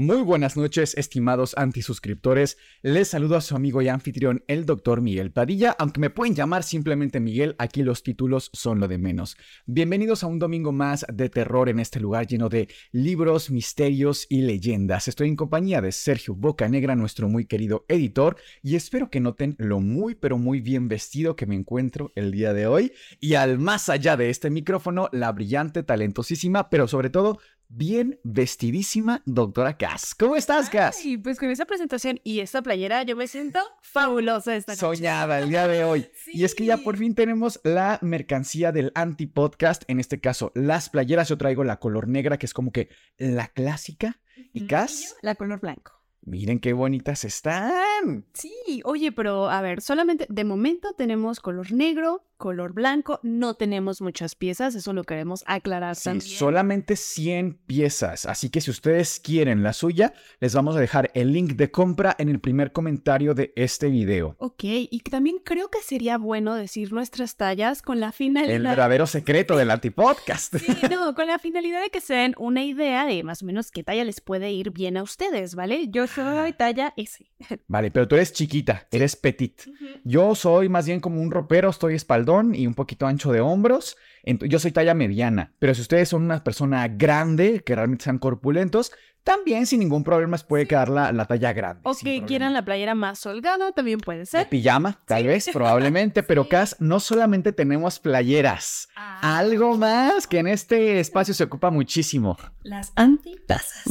Muy buenas noches, estimados antisuscriptores. Les saludo a su amigo y anfitrión, el doctor Miguel Padilla. Aunque me pueden llamar simplemente Miguel, aquí los títulos son lo de menos. Bienvenidos a un domingo más de terror en este lugar lleno de libros, misterios y leyendas. Estoy en compañía de Sergio Bocanegra, nuestro muy querido editor, y espero que noten lo muy pero muy bien vestido que me encuentro el día de hoy. Y al más allá de este micrófono, la brillante, talentosísima, pero sobre todo bien vestidísima doctora Cass. ¿Cómo estás, Cass? Y pues con esa presentación y esta playera yo me siento fabulosa esta noche. Soñada el día de hoy. Y es que ya por fin tenemos la mercancía del anti-podcast, en este caso las playeras. Yo traigo la color negra, que es como que la clásica. Y Cass, La color blanco. miren qué bonitas están. Sí, oye, pero a ver, solamente de momento tenemos color negro, color blanco, no tenemos muchas piezas, eso lo queremos aclarar Sí, también. solamente 100 piezas, así que si ustedes quieren la suya, les vamos a dejar el link de compra en el primer comentario de este video. Ok, y también creo que sería bueno decir nuestras tallas con la finalidad... El verdadero secreto del antipodcast. Sí, no, con la finalidad de que se den una idea de más o menos qué talla les puede ir bien a ustedes, ¿vale? Yo soy talla S. Vale, pero tú eres chiquita, eres petit. Yo soy más bien como un ropero, estoy espaldón y un poquito ancho de hombros. Yo soy talla mediana, pero si ustedes son una persona grande, que realmente sean corpulentos, también sin ningún problema les puede quedar la, la talla grande. O que quieran la playera más holgada, también puede De ser. pijama, tal vez, probablemente, pero Cas, no solamente tenemos playeras, Ah. algo más que en este espacio se ocupa muchísimo. Las antitazas.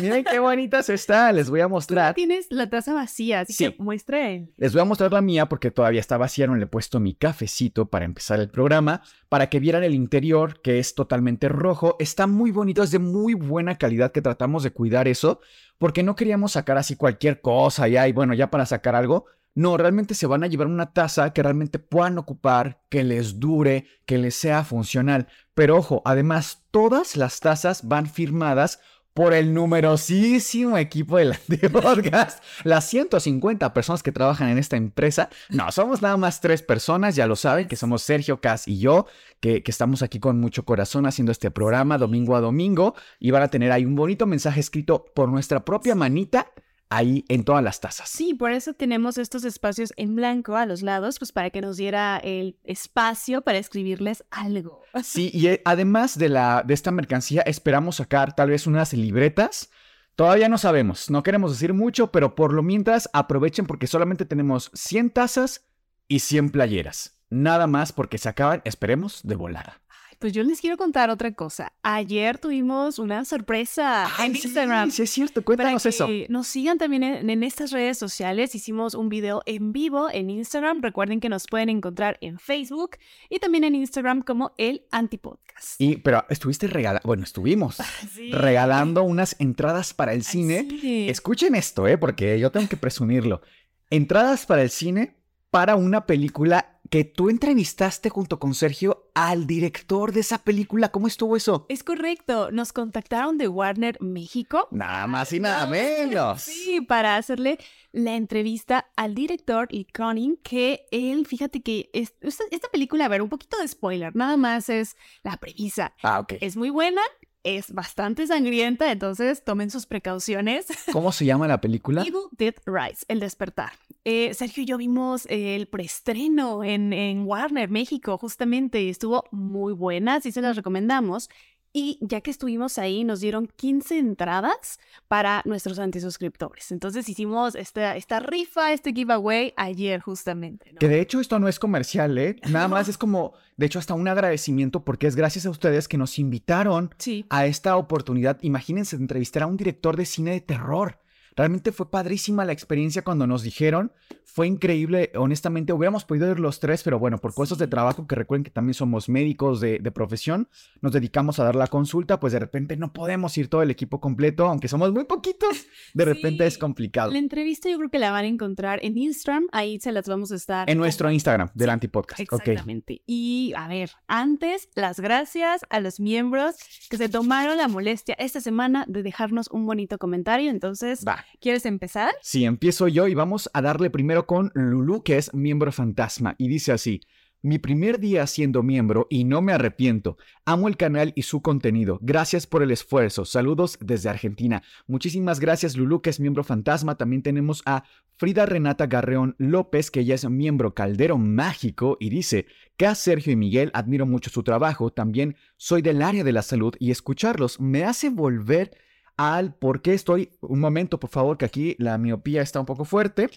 Miren qué bonitas están, les voy a mostrar. Tienes la taza vacía, así Sí. que muestre. Les voy a mostrar la mía porque todavía está vacía, no le he puesto mi cafecito para empezar el programa, para que vieran el interior que es totalmente rojo. Está muy bonito, es de muy buena calidad que tratamos de cuidar eso, porque no queríamos sacar así cualquier cosa ya y bueno, ya para sacar algo. No, realmente se van a llevar una taza que realmente puedan ocupar, que les dure, que les sea funcional. Pero ojo, además todas las tazas van firmadas por el numerosísimo equipo del Antipodcast. Las 150 personas que trabajan en esta empresa. No, somos nada más tres personas, ya lo saben, que somos Sergio, Cas y yo, que, que estamos aquí con mucho corazón haciendo este programa domingo a domingo. Y van a tener ahí un bonito mensaje escrito por nuestra propia manita ahí en todas las tazas. Sí, por eso tenemos estos espacios en blanco a los lados, pues para que nos diera el espacio para escribirles algo. Sí, y eh, además de, la, de esta mercancía, esperamos sacar tal vez unas libretas. Todavía no sabemos, no queremos decir mucho, pero por lo mientras aprovechen porque solamente tenemos 100 tazas y 100 playeras. Nada más porque se acaban, esperemos, de volada. Pues yo les quiero contar otra cosa. Ayer tuvimos una sorpresa en Instagram. Sí, es cierto, Para cuéntanos que eso. nos sigan también en, en estas redes sociales. Hicimos un video en vivo en Instagram. Recuerden que nos pueden encontrar en Facebook y también en Instagram como el Antipodcast. Y, pero estuviste regalando, bueno, estuvimos Sí. regalando unas entradas para el cine. Escuchen esto, ¿eh? Porque yo tengo que presumirlo. Entradas para el cine para una película que tú entrevistaste junto con Sergio al director de esa película. ¿Cómo estuvo eso? Es correcto, nos contactaron de Warner México. Nada más y nada menos. Sí, para hacerle la entrevista al director Lee Cronin, que él, fíjate que es- esta, esta película, a ver, un poquito de spoiler, nada más es la premisa. Ah, ok. Es muy buena, es bastante sangrienta, entonces tomen sus precauciones. ¿Cómo se llama la película? Evil Dead Rise, El Despertar. Eh, Sergio y yo vimos el preestreno en, en Warner, México, justamente, y estuvo muy buena, así se las recomendamos. Y ya que estuvimos ahí, nos dieron 15 entradas para nuestros antisuscriptores. Entonces hicimos esta, esta rifa, este giveaway ayer justamente. ¿no? Que de hecho esto no es comercial, ¿eh? Nada más es como, de hecho, hasta un agradecimiento porque es gracias a ustedes que nos invitaron Sí. a esta oportunidad. Imagínense entrevistar a un director de cine de terror. Realmente fue padrísima la experiencia cuando nos dijeron, fue increíble, honestamente, hubiéramos podido ir los tres, pero bueno, por cosas de trabajo, que recuerden que también somos médicos de, de profesión, nos dedicamos a dar la consulta, pues de repente no podemos ir todo el equipo completo, aunque somos muy poquitos, de repente es complicado. La entrevista yo creo que la van a encontrar en Instagram, ahí se las vamos a estar. En nuestro Instagram del Antipodcast. Exactamente. Y a ver, antes, las gracias a los miembros que se tomaron la molestia esta semana de dejarnos un bonito comentario. Entonces, Va. ¿Quieres empezar? Sí, empiezo yo y vamos a darle primero con Lulu, que es miembro fantasma, y dice así. Mi primer día siendo miembro y no me arrepiento. Amo el canal y su contenido. Gracias por el esfuerzo. Saludos desde Argentina. Muchísimas gracias Lulu, que es miembro fantasma. También tenemos a Frida Renata Garreón López, que ella es miembro Caldero Mágico y dice, a Sergio y Miguel admiro mucho su trabajo. También soy del área de la salud y escucharlos me hace volver al por qué estoy. Un momento, por favor, que aquí la miopía está un poco fuerte.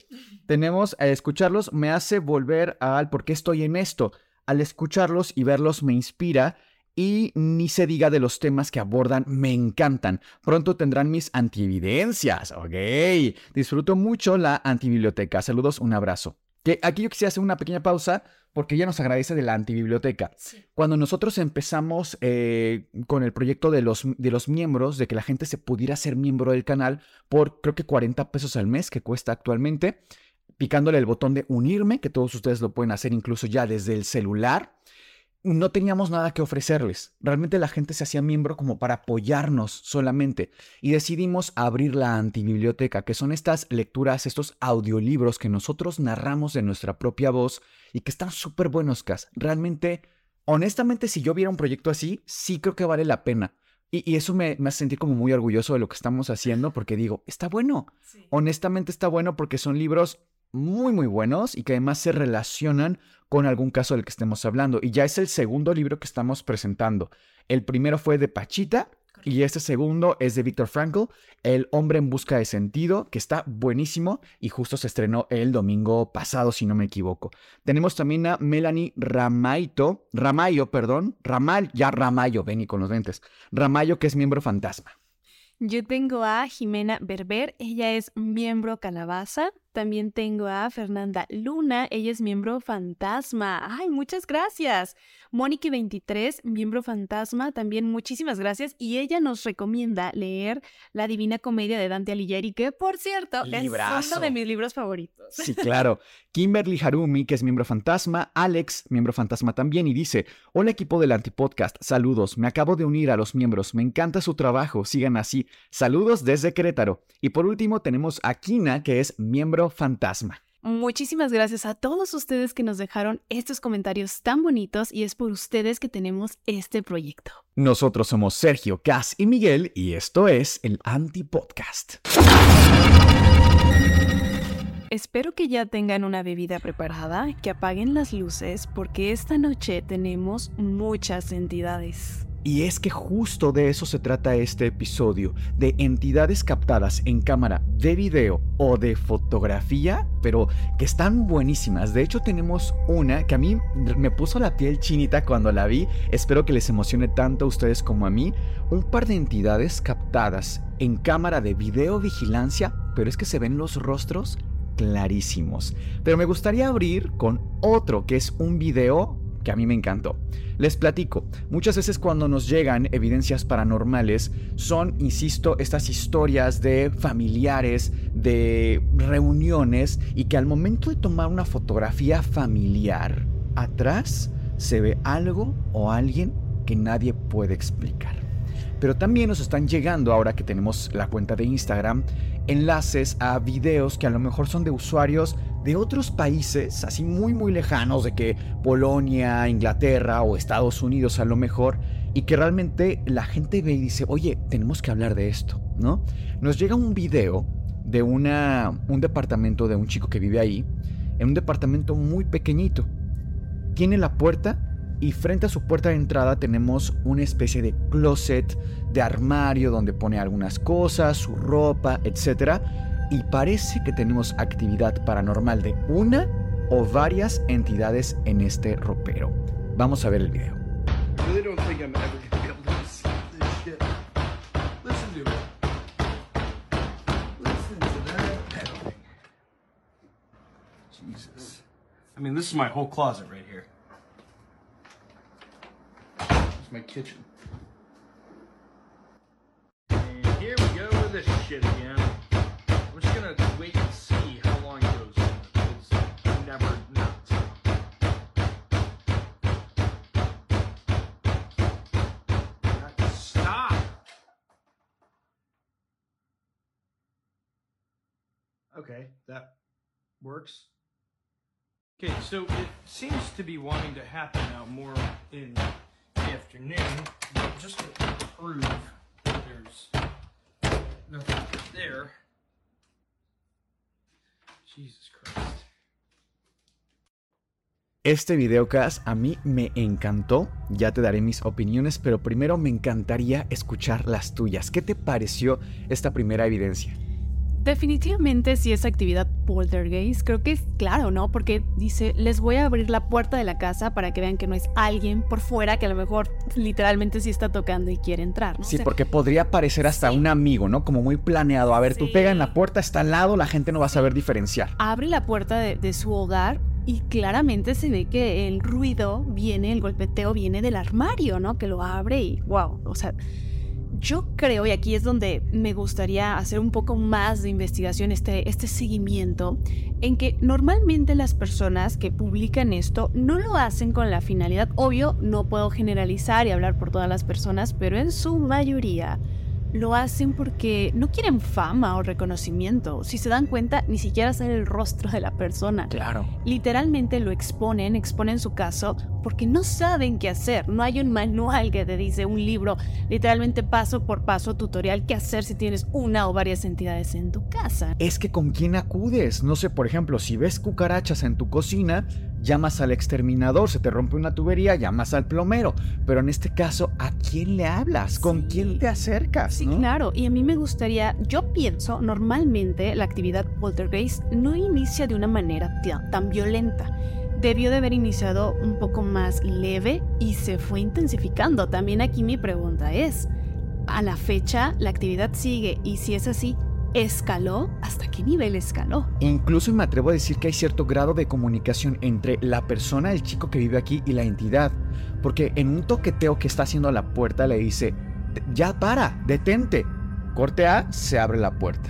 Tenemos a escucharlos, me hace volver al por qué estoy en esto. Al escucharlos y verlos me inspira. Y ni se diga de los temas que abordan, me encantan. Pronto tendrán mis antividencias. Ok. Disfruto mucho la antibiblioteca. Saludos, un abrazo. Que aquí yo quisiera hacer una pequeña pausa porque ella nos agradece de la antibiblioteca. Cuando nosotros empezamos eh, con el proyecto de los, de los miembros, de que la gente se pudiera ser miembro del canal por creo que 40 pesos al mes que cuesta actualmente, picándole el botón de unirme, que todos ustedes lo pueden hacer incluso ya desde el celular, no teníamos nada que ofrecerles. Realmente la gente se hacía miembro como para apoyarnos solamente. Y decidimos abrir la antibiblioteca, que son estas lecturas, estos audiolibros que nosotros narramos de nuestra propia voz y que están súper buenos, Cas. Realmente, honestamente, si yo viera un proyecto así, sí creo que vale la pena. Y, y eso me, me, hace sentir como muy orgulloso de lo que estamos haciendo porque digo, está bueno. Sí. Honestamente está bueno porque son libros muy muy buenos y que además se relacionan con algún caso del que estemos hablando. Y ya es el segundo libro que estamos presentando. El primero fue de Pachita y este segundo es de Viktor Frankl, El hombre en busca de sentido, que está buenísimo y justo se estrenó el domingo pasado, si no me equivoco. Tenemos también a Melanie Ramaito, Ramayo, perdón, Ramal, ya Ramayo, ven y con los lentes. Ramayo, que es miembro fantasma. Yo tengo a Jimena Berber, ella es miembro calabaza. También tengo a Fernanda Luna, ella es miembro fantasma. ¡Ay, muchas gracias! Mónica23, miembro fantasma, también muchísimas gracias. Y ella nos recomienda leer La Divina Comedia de Dante Alighieri, que por cierto Librazo. es uno de mis libros favoritos. Sí, claro. Kimberly Harumi, que es miembro fantasma. Alex, miembro fantasma también, y dice: Hola, equipo del Antipodcast. Saludos. Me acabo de unir a los miembros. Me encanta su trabajo. Sigan así. Saludos desde Querétaro. Y por último, tenemos a Kina, que es miembro fantasma. Muchísimas gracias a todos ustedes que nos dejaron estos comentarios tan bonitos y es por ustedes que tenemos este proyecto. Nosotros somos Sergio, Cas y Miguel y esto es el Antipodcast. Espero que ya tengan una bebida preparada, que apaguen las luces porque esta noche tenemos muchas entidades. Y es que justo de eso se trata este episodio, de entidades captadas en cámara de video o de fotografía, pero que están buenísimas. De hecho tenemos una que a mí me puso la piel chinita cuando la vi, espero que les emocione tanto a ustedes como a mí, un par de entidades captadas en cámara de video vigilancia, pero es que se ven los rostros clarísimos. Pero me gustaría abrir con otro que es un video que a mí me encantó. Les platico, muchas veces cuando nos llegan evidencias paranormales son, insisto, estas historias de familiares, de reuniones y que al momento de tomar una fotografía familiar, atrás se ve algo o alguien que nadie puede explicar. Pero también nos están llegando, ahora que tenemos la cuenta de Instagram, enlaces a videos que a lo mejor son de usuarios de otros países, así muy muy lejanos, de que Polonia, Inglaterra o Estados Unidos a lo mejor, y que realmente la gente ve y dice, oye, tenemos que hablar de esto, ¿no? Nos llega un video de una, un departamento de un chico que vive ahí, en un departamento muy pequeñito. Tiene la puerta y frente a su puerta de entrada tenemos una especie de closet, de armario donde pone algunas cosas, su ropa, etc. Y parece que tenemos actividad paranormal de una o varias entidades en este ropero. Vamos a ver el video. I mean, this is my whole closet right here. It's my kitchen. This shit again. I'm just gonna wait and see how long it goes. It's never not. Stop! Okay, that works. Okay, so it seems to be wanting to happen now more in the afternoon. But just to prove that there's nothing there. Jesus Christ. Este videocast a mí me encantó, ya te daré mis opiniones, pero primero me encantaría escuchar las tuyas. ¿Qué te pareció esta primera evidencia? Definitivamente si es actividad poltergeist, creo que es claro, ¿no? Porque dice, les voy a abrir la puerta de la casa para que vean que no es alguien por fuera que a lo mejor literalmente sí está tocando y quiere entrar, ¿no? Sí, O sea, porque podría parecer hasta sí. un amigo, ¿no? Como muy planeado. A ver, tú pega en la puerta, está al lado, la gente no va a saber diferenciar. abre la puerta de, de su hogar y claramente se ve que el ruido viene, el golpeteo viene del armario, ¿no? Que lo abre y wow, o sea, yo creo, y aquí es donde me gustaría hacer un poco más de investigación, este, este seguimiento, en que normalmente las personas que publican esto no lo hacen con la finalidad, obvio, no puedo generalizar y hablar por todas las personas, pero en su mayoría lo hacen porque no quieren fama o reconocimiento. Si se dan cuenta, ni siquiera sale el rostro de la persona. Claro. Literalmente lo exponen, exponen su caso porque no saben qué hacer. No hay un manual que te dice un libro, literalmente paso por paso, tutorial, qué hacer si tienes una o varias entidades en tu casa. Es que con quién acudes. No sé, por ejemplo, si ves cucarachas en tu cocina, llamas al exterminador, se te rompe una tubería, llamas al plomero. Pero en este caso, ¿a quién le hablas? ¿Con Sí. quién te acercas? Sí, no? claro. Y a mí me gustaría, yo pienso, normalmente la actividad poltergeist no inicia de una manera tan, tan violenta. Debió de haber iniciado un poco más leve y se fue intensificando. También aquí mi pregunta es, a la fecha la actividad sigue y si es así, ¿escaló? ¿Hasta qué nivel escaló? Incluso me atrevo a decir que hay cierto grado de comunicación entre la persona, el chico que vive aquí y la entidad. Porque en un toqueteo que está haciendo a la puerta le dice, ya para, detente. Corte A, se abre la puerta.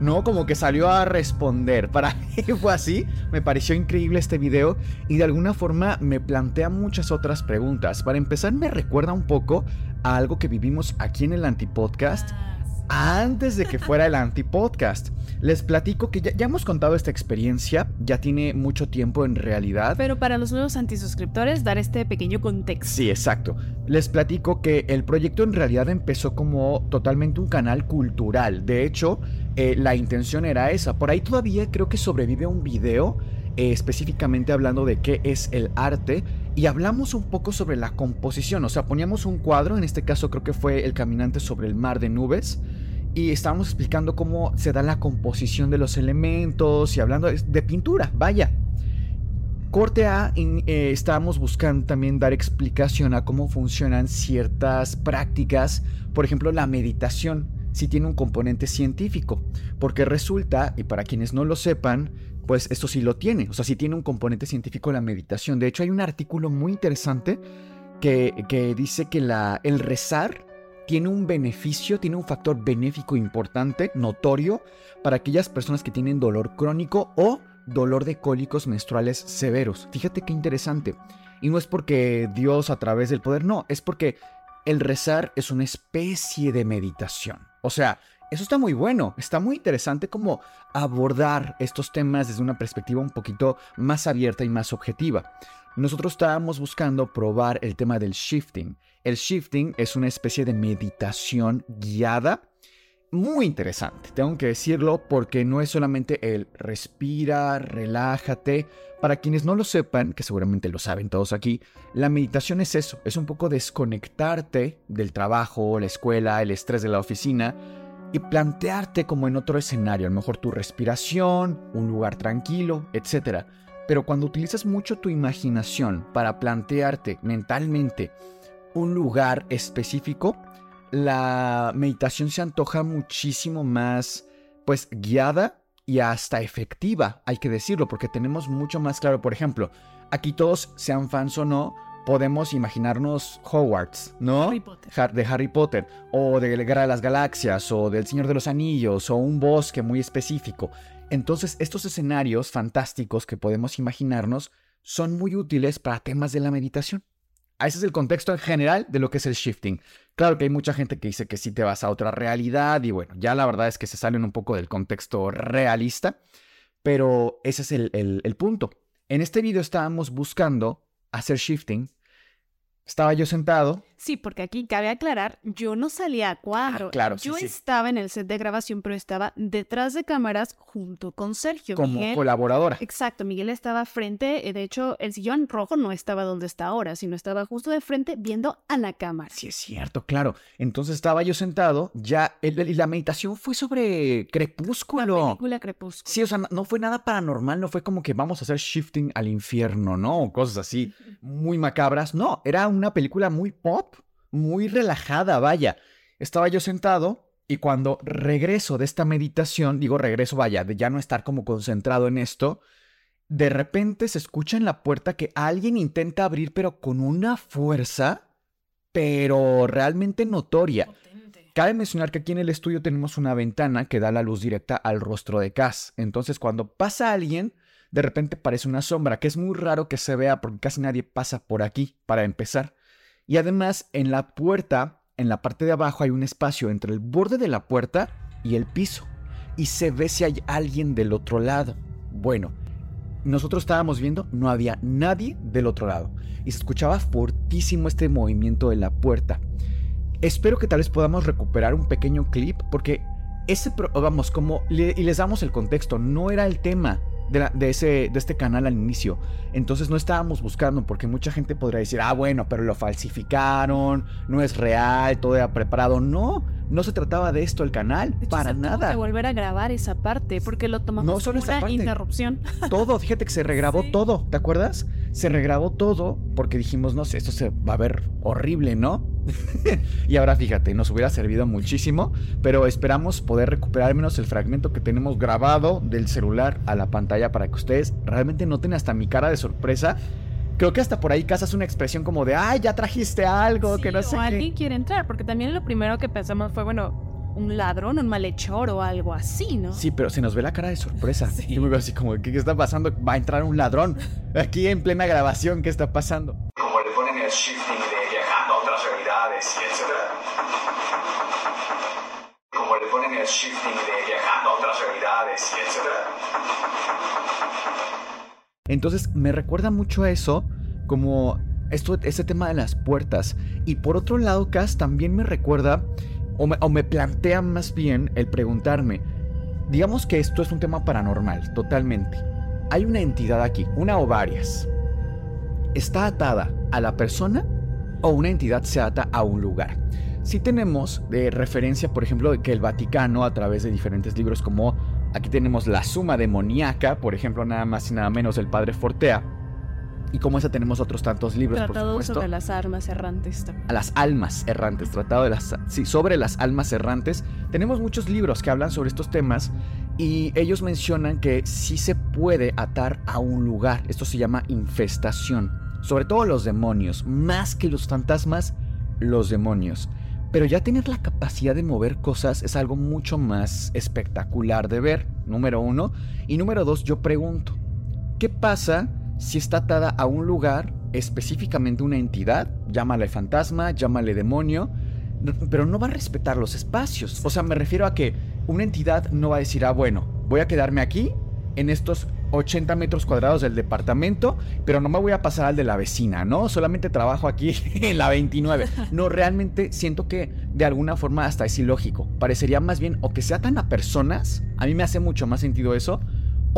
No, como que salió a responder. Para mí fue así. Me pareció increíble este video y de alguna forma me plantea muchas otras preguntas. Para empezar, me recuerda un poco a algo que vivimos aquí en el Antipodcast antes de que fuera el antipodcast. Les platico que ya, ya hemos contado esta experiencia, ya tiene mucho tiempo en realidad. Pero para los nuevos antisuscriptores, dar este pequeño contexto. Sí, exacto. Les platico que el proyecto en realidad empezó como totalmente un canal cultural. De hecho, eh, la intención era esa. Por ahí todavía creo que sobrevive un video eh, específicamente hablando de qué es el arte y hablamos un poco sobre la composición. O sea, poníamos un cuadro, en este caso creo que fue El caminante sobre el mar de nubes. Y estábamos explicando cómo se da la composición de los elementos y hablando de, pintura, vaya. Corte A, eh, estábamos buscando también dar explicación a cómo funcionan ciertas prácticas, por ejemplo la meditación, si tiene un componente científico, porque resulta, y para quienes no lo sepan, pues esto sí lo tiene, o sea, sí tiene un componente científico la meditación. De hecho, hay un artículo muy interesante que, que dice que la, el rezar tiene un beneficio, tiene un factor benéfico importante, notorio, para aquellas personas que tienen dolor crónico o dolor de cólicos menstruales severos. Fíjate qué interesante. Y no es porque Dios a través del poder, no, es porque el rezar es una especie de meditación. O sea, eso está muy bueno, está muy interesante como abordar estos temas desde una perspectiva un poquito más abierta y más objetiva. Nosotros estábamos buscando probar el tema del shifting. El shifting es una especie de meditación guiada muy interesante, tengo que decirlo, porque no es solamente el respira, relájate. Para quienes no lo sepan, que seguramente lo saben todos aquí, la meditación es eso, es un poco desconectarte del trabajo, la escuela, el estrés de la oficina y plantearte como en otro escenario, a lo mejor tu respiración, un lugar tranquilo, etc. Pero cuando utilizas mucho tu imaginación para plantearte mentalmente un lugar específico, la meditación se antoja muchísimo más, pues, guiada y hasta efectiva, hay que decirlo, porque tenemos mucho más claro, por ejemplo, aquí todos, sean fans o no, podemos imaginarnos Hogwarts, ¿no? Harry Potter. De Harry Potter, o de Guerra de las Galaxias, o del Señor de los Anillos, o un bosque muy específico. Entonces, estos escenarios fantásticos que podemos imaginarnos son muy útiles para temas de la meditación. Ese es el contexto en general de lo que es el shifting. Claro que hay mucha gente que dice que si te vas a otra realidad y bueno, ya la verdad es que se salen un poco del contexto realista, pero ese es el, el- el punto. En este video estábamos buscando hacer shifting. Estaba yo sentado. Sí, porque aquí cabe aclarar, yo no salía a cuadro. Ah, claro, Yo sí. estaba en el set de grabación, pero estaba detrás de cámaras junto con Sergio. como Miguel- colaboradora. Exacto, Miguel estaba frente, eh, de hecho, el sillón rojo no estaba donde está ahora, sino estaba justo de frente viendo a la cámara. Sí, es cierto, claro. Entonces estaba yo sentado, ya, el- y la meditación fue sobre crepúsculo. Película Crepúsculo. Sí, o sea, no fue nada paranormal, no fue como que vamos a hacer shifting al infierno, ¿no? O cosas así muy macabras. No, era una película muy pop, muy relajada, vaya. Estaba yo sentado y cuando regreso de esta meditación, digo regreso, vaya, de ya no estar como concentrado en esto, de repente se escucha en la puerta que alguien intenta abrir, pero con una fuerza, pero realmente notoria. Cabe mencionar que aquí en el estudio tenemos una ventana que da la luz directa al rostro de Cass. Entonces, cuando pasa alguien, de repente parece una sombra, que es muy raro que se vea porque casi nadie pasa por aquí, para empezar. Y además, en la puerta, en la parte de abajo, hay un espacio entre el borde de la puerta y el piso. Y se ve si hay alguien del otro lado. Bueno, nosotros estábamos viendo, no había nadie del otro lado. Y se escuchaba fortísimo este movimiento de la puerta. Espero que tal vez podamos recuperar un pequeño clip porque ese, vamos, como, y les damos el contexto, no era el tema de, la- de ese, de este canal al inicio. Entonces no estábamos buscando porque mucha gente podría decir, ah, bueno, pero lo falsificaron, no es real, todo era preparado. No, no se trataba de esto el canal, De hecho, para se tuvo nada. que volver a grabar esa parte porque lo tomamos No solo esa una parte. interrupción. Todo, fíjate que se regrabó Sí. todo, ¿te acuerdas? Se regrabó todo porque dijimos, no sé, esto se va a ver horrible, ¿no? y ahora fíjate, nos hubiera servido muchísimo, pero esperamos poder recuperar al menos el fragmento que tenemos grabado del celular a la pantalla para que ustedes realmente noten hasta mi cara de sorpresa. Creo que hasta por ahí casas una expresión como de, ay, ya trajiste algo, que no sé o qué. alguien quiere entrar, porque también lo primero que pensamos fue, bueno, un ladrón, un malhechor o algo así, ¿no? Sí, pero se nos ve la cara de sorpresa. Sí. Y muy así como, ¿qué, qué está pasando? Va a entrar un ladrón. Aquí en plena grabación, ¿qué está pasando? como le ponen el shifting de viajando a otras realidades y etcétera. Como le ponen el shifting de viajando a otras realidades y etcétera. Entonces me recuerda mucho a eso, como esto, este tema de las puertas. Y por otro lado, Cass también me recuerda, o me, plantea más bien el preguntarme, digamos que esto es un tema paranormal, totalmente. Hay una entidad aquí, una o varias. ¿Está atada a la persona o una entidad se ata a un lugar? Si tenemos de referencia, por ejemplo, que el Vaticano, a través de diferentes libros como aquí tenemos la Suma Demoníaca, por ejemplo, nada más y nada menos del Padre Fortea, y como esa tenemos otros tantos libros, por Tratado supuesto sobre las armas errantes también. a las almas errantes, tratado de las sí, sobre las almas errantes. Tenemos muchos libros que hablan sobre estos temas y ellos mencionan que sí se puede atar a un lugar. Esto se llama infestación. Sobre todo los demonios, más que los fantasmas, los demonios. Pero ya tener la capacidad de mover cosas es algo mucho más espectacular de ver, número uno. Y número dos, yo pregunto, ¿qué pasa si está atada a un lugar, específicamente una entidad, llámale fantasma, llámale demonio, pero no va a respetar los espacios? O sea, me refiero a que una entidad no va a decir, ah, bueno, voy a quedarme aquí, en estos 80 metros cuadrados del departamento, pero no me voy a pasar al de la vecina, ¿no? Solamente trabajo aquí en la 29. No, realmente siento que de alguna forma hasta es ilógico. Parecería más bien o que se atan a personas, a mí me hace mucho más sentido eso,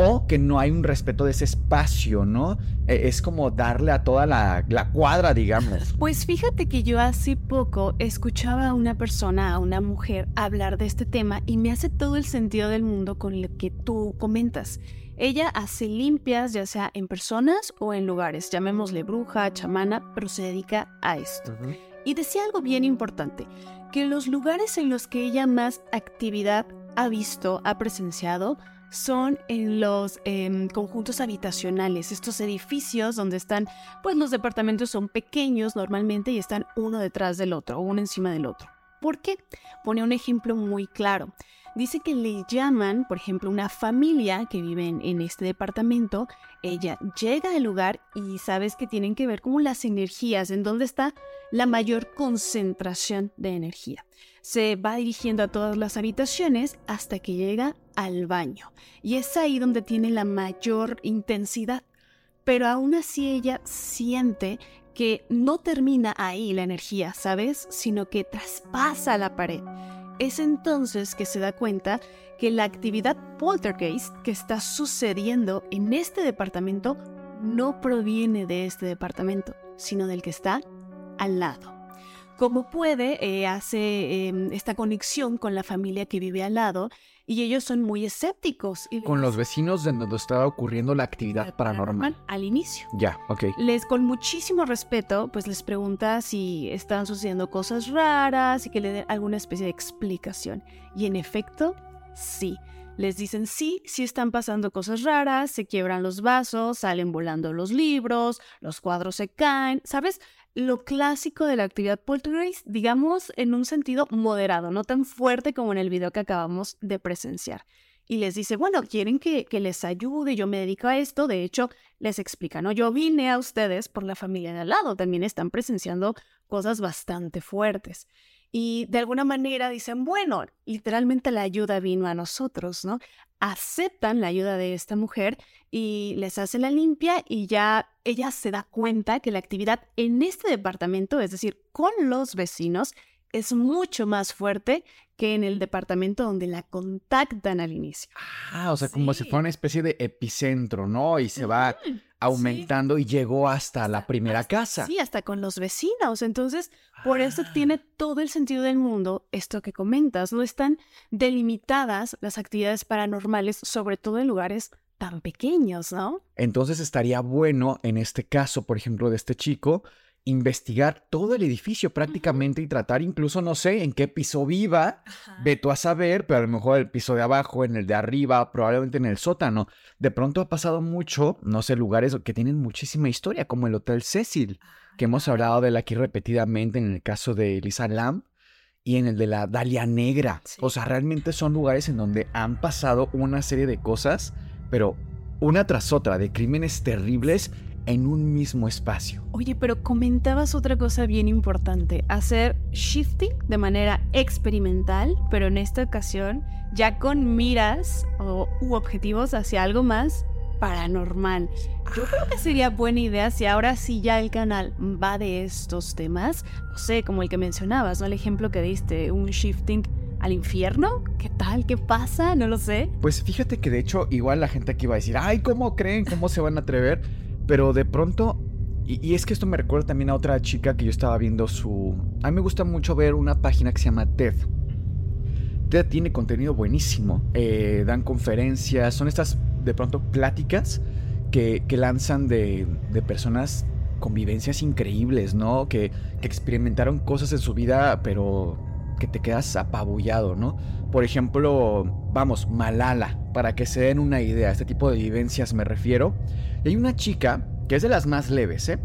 o que no hay un respeto de ese espacio, ¿no? Eh, Es como darle a toda la, la cuadra, digamos. Pues fíjate que yo hace poco escuchaba a una persona, a una mujer, hablar de este tema y me hace todo el sentido del mundo con lo que tú comentas. Ella hace limpias, ya sea en personas o en lugares, llamémosle bruja, chamana, pero se dedica a esto. Y decía algo bien importante, que los lugares en los que ella más actividad ha visto, ha presenciado, son en los em, conjuntos habitacionales, estos edificios donde están, pues los departamentos son pequeños normalmente y están uno detrás del otro, uno encima del otro. ¿Por qué? Pone un ejemplo muy claro. Dice que le llaman, por ejemplo, una familia que vive en, este departamento. Ella llega al lugar y sabes que tienen que ver como las energías, en dónde está la mayor concentración de energía. Se va dirigiendo a todas las habitaciones hasta que llega al baño. Y es ahí donde tiene la mayor intensidad. Pero aún así ella siente que no termina ahí la energía, ¿sabes? Sino que traspasa la pared. Es entonces que se da cuenta que la actividad poltergeist que está sucediendo en este departamento no proviene de este departamento, sino del que está al lado. Como puede, eh, hace em, esta conexión con la familia que vive al lado y ellos son muy escépticos. con los vecinos de donde estaba ocurriendo la actividad paranormal. Al inicio. Ya, ok. Les, con muchísimo respeto, pues les pregunta si están sucediendo cosas raras y que le den alguna especie de explicación. Y en efecto, sí. Les dicen sí, sí están pasando cosas raras, se quiebran los vasos, salen volando los libros, los cuadros se caen, ¿sabes? Lo clásico de la actividad poltergeist, digamos en un sentido moderado, no tan fuerte como en el video que acabamos de presenciar. Y les dice, bueno, quieren que, que les ayude, yo me dedico a esto, de hecho, les explica, ¿no? Yo vine a ustedes por la familia de al lado, también están presenciando cosas bastante fuertes. Y de alguna manera dicen, bueno, literalmente la ayuda vino a nosotros, ¿no? Aceptan la ayuda de esta mujer y les hace la limpia y ya ella se da cuenta que la actividad en este departamento, es decir, con los vecinos, es mucho más fuerte que en el departamento donde la contactan al inicio. Ah, o sea, como si fuera una especie de epicentro, ¿no? Y se va aumentando y llegó hasta la primera casa. Sí, hasta con los vecinos. Entonces, por eso ah. tiene todo el sentido del mundo esto que comentas. No están delimitadas las actividades paranormales, sobre todo en lugares tan pequeños, ¿no? Entonces estaría bueno, en este caso, por ejemplo, de este chico, investigar todo el edificio prácticamente y tratar incluso, no sé, en qué piso viva, ve tú a saber, pero a lo mejor el piso de abajo, en el de arriba, probablemente en el sótano. De pronto ha pasado mucho, no sé, lugares que tienen muchísima historia, como el Hotel Cecil, que hemos hablado de él aquí repetidamente en el caso de Lisa Lam y en el de la Dalia Negra. O sea, realmente son lugares en donde han pasado una serie de cosas, pero una tras otra, de crímenes terribles en un mismo espacio. Oye, pero comentabas otra cosa bien importante, hacer shifting de manera experimental, pero en esta ocasión ya con miras o, u objetivos hacia algo más paranormal. Yo creo que sería buena idea si ahora sí ya el canal va de estos temas, no sé, como el que mencionabas, ¿no? El ejemplo que diste, un shifting al infierno? ¿Qué tal? ¿Qué pasa? No lo sé. Pues fíjate que de hecho igual la gente aquí va a decir, ay, ¿cómo creen? ¿Cómo se van a atrever? Pero de pronto, y, es que esto me recuerda también a otra chica que yo estaba viendo su... A mí me gusta mucho ver una página que se llama TED. TED tiene contenido buenísimo. Eh, dan conferencias, son estas de pronto pláticas que, lanzan de, personas con vivencias increíbles, ¿no? Que, que experimentaron cosas en su vida, pero que te quedas apabullado, ¿no? Por ejemplo, vamos, Malala, para que se den una idea, este tipo de vivencias me refiero. Y hay una chica que es de las más leves, ¿eh?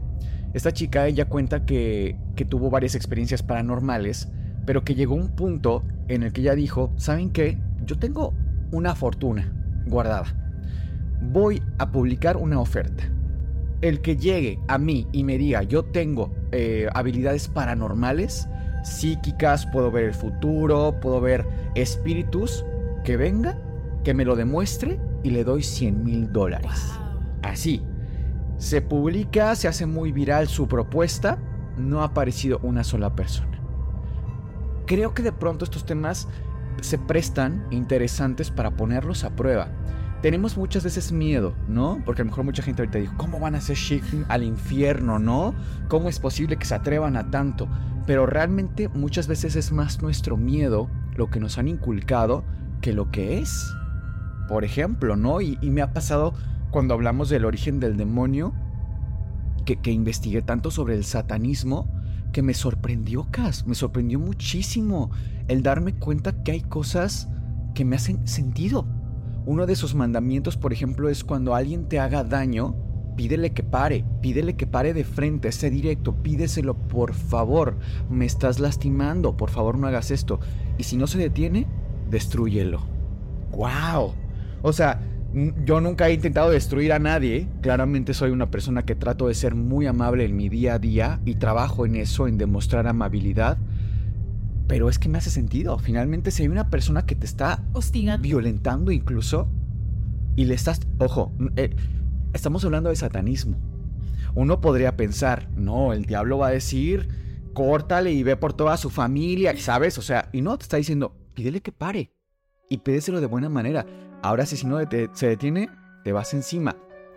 Esta chica, ella cuenta que, tuvo varias experiencias paranormales, pero que llegó un punto en el que ella dijo, ¿saben qué? Yo tengo una fortuna guardada. Voy a publicar una oferta. El que llegue a mí y me diga, yo tengo eh, habilidades paranormales, psíquicas, puedo ver el futuro, puedo ver espíritus, que venga, que me lo demuestre y le doy 100 mil dólares. Así. Se publica, se hace muy viral su propuesta, no ha aparecido una sola persona. Creo que de pronto estos temas se prestan interesantes para ponerlos a prueba. Tenemos muchas veces miedo, ¿no? Porque a lo mejor mucha gente ahorita dice, ¿cómo van a hacer shifting al infierno, no? ¿Cómo es posible que se atrevan a tanto? Pero realmente muchas veces es más nuestro miedo lo que nos han inculcado que lo que es. Por ejemplo, ¿no? Y, me ha pasado cuando hablamos del origen del demonio, que, que investigué tanto sobre el satanismo, que me sorprendió, Cas, me sorprendió muchísimo el darme cuenta que hay cosas que me hacen sentido. Uno de sus mandamientos, por ejemplo, es cuando alguien te haga daño, pídele que pare, pídele que pare de frente, sé directo, pídeselo, por favor, me estás lastimando, por favor no hagas esto. Y si no se detiene, destruyelo. ¡Wow! O sea, yo nunca he intentado destruir a nadie. Claramente soy una persona que trato de ser muy amable en mi día a día y trabajo en eso, en demostrar amabilidad. Pero es que me hace sentido. Finalmente, si hay una persona que te está Hostigando. violentando incluso y le estás, ojo, eh, estamos hablando de satanismo. Uno podría pensar, no, el diablo va a decir, córtale y ve por toda su familia, ¿sabes? O sea, y no, te está diciendo, pídele que pare y pídeselo de buena manera. Ahora si no se detiene, te vas encima.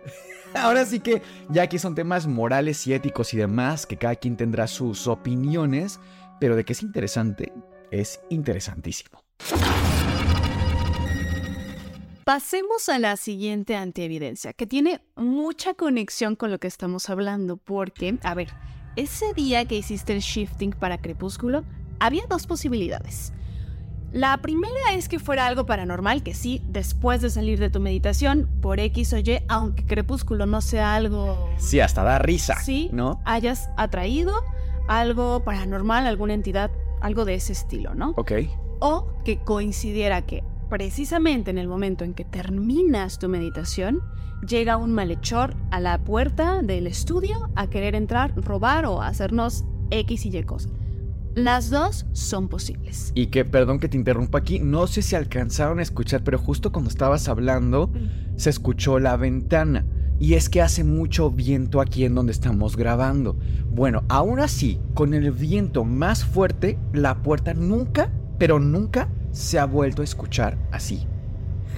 Ahora sí que ya aquí son temas morales y éticos y demás, que cada quien tendrá sus opiniones, pero de que es interesante, es interesantísimo. Pasemos a la siguiente antievidencia, que tiene mucha conexión con lo que estamos hablando, porque, a ver, ese día que hiciste el shifting para Crepúsculo, había dos posibilidades. La primera es que fuera algo paranormal, que sí, después de salir de tu meditación, por X o Y, aunque Crepúsculo no sea algo... Sí, hasta da risa, Sí, ¿no? hayas atraído algo paranormal, alguna entidad, algo de ese estilo, ¿no? Ok. o que coincidiera que precisamente en el momento en que terminas tu meditación, llega un malhechor a la puerta del estudio a querer entrar, robar o hacernos X y Y cosas. Las dos son posibles. Y que, perdón que te interrumpa aquí, no sé si alcanzaron a escuchar, pero justo cuando estabas hablando, se escuchó la ventana. Y es que hace mucho viento aquí en donde estamos grabando. Bueno, aún así, con el viento más fuerte, la puerta nunca, pero nunca se ha vuelto a escuchar así.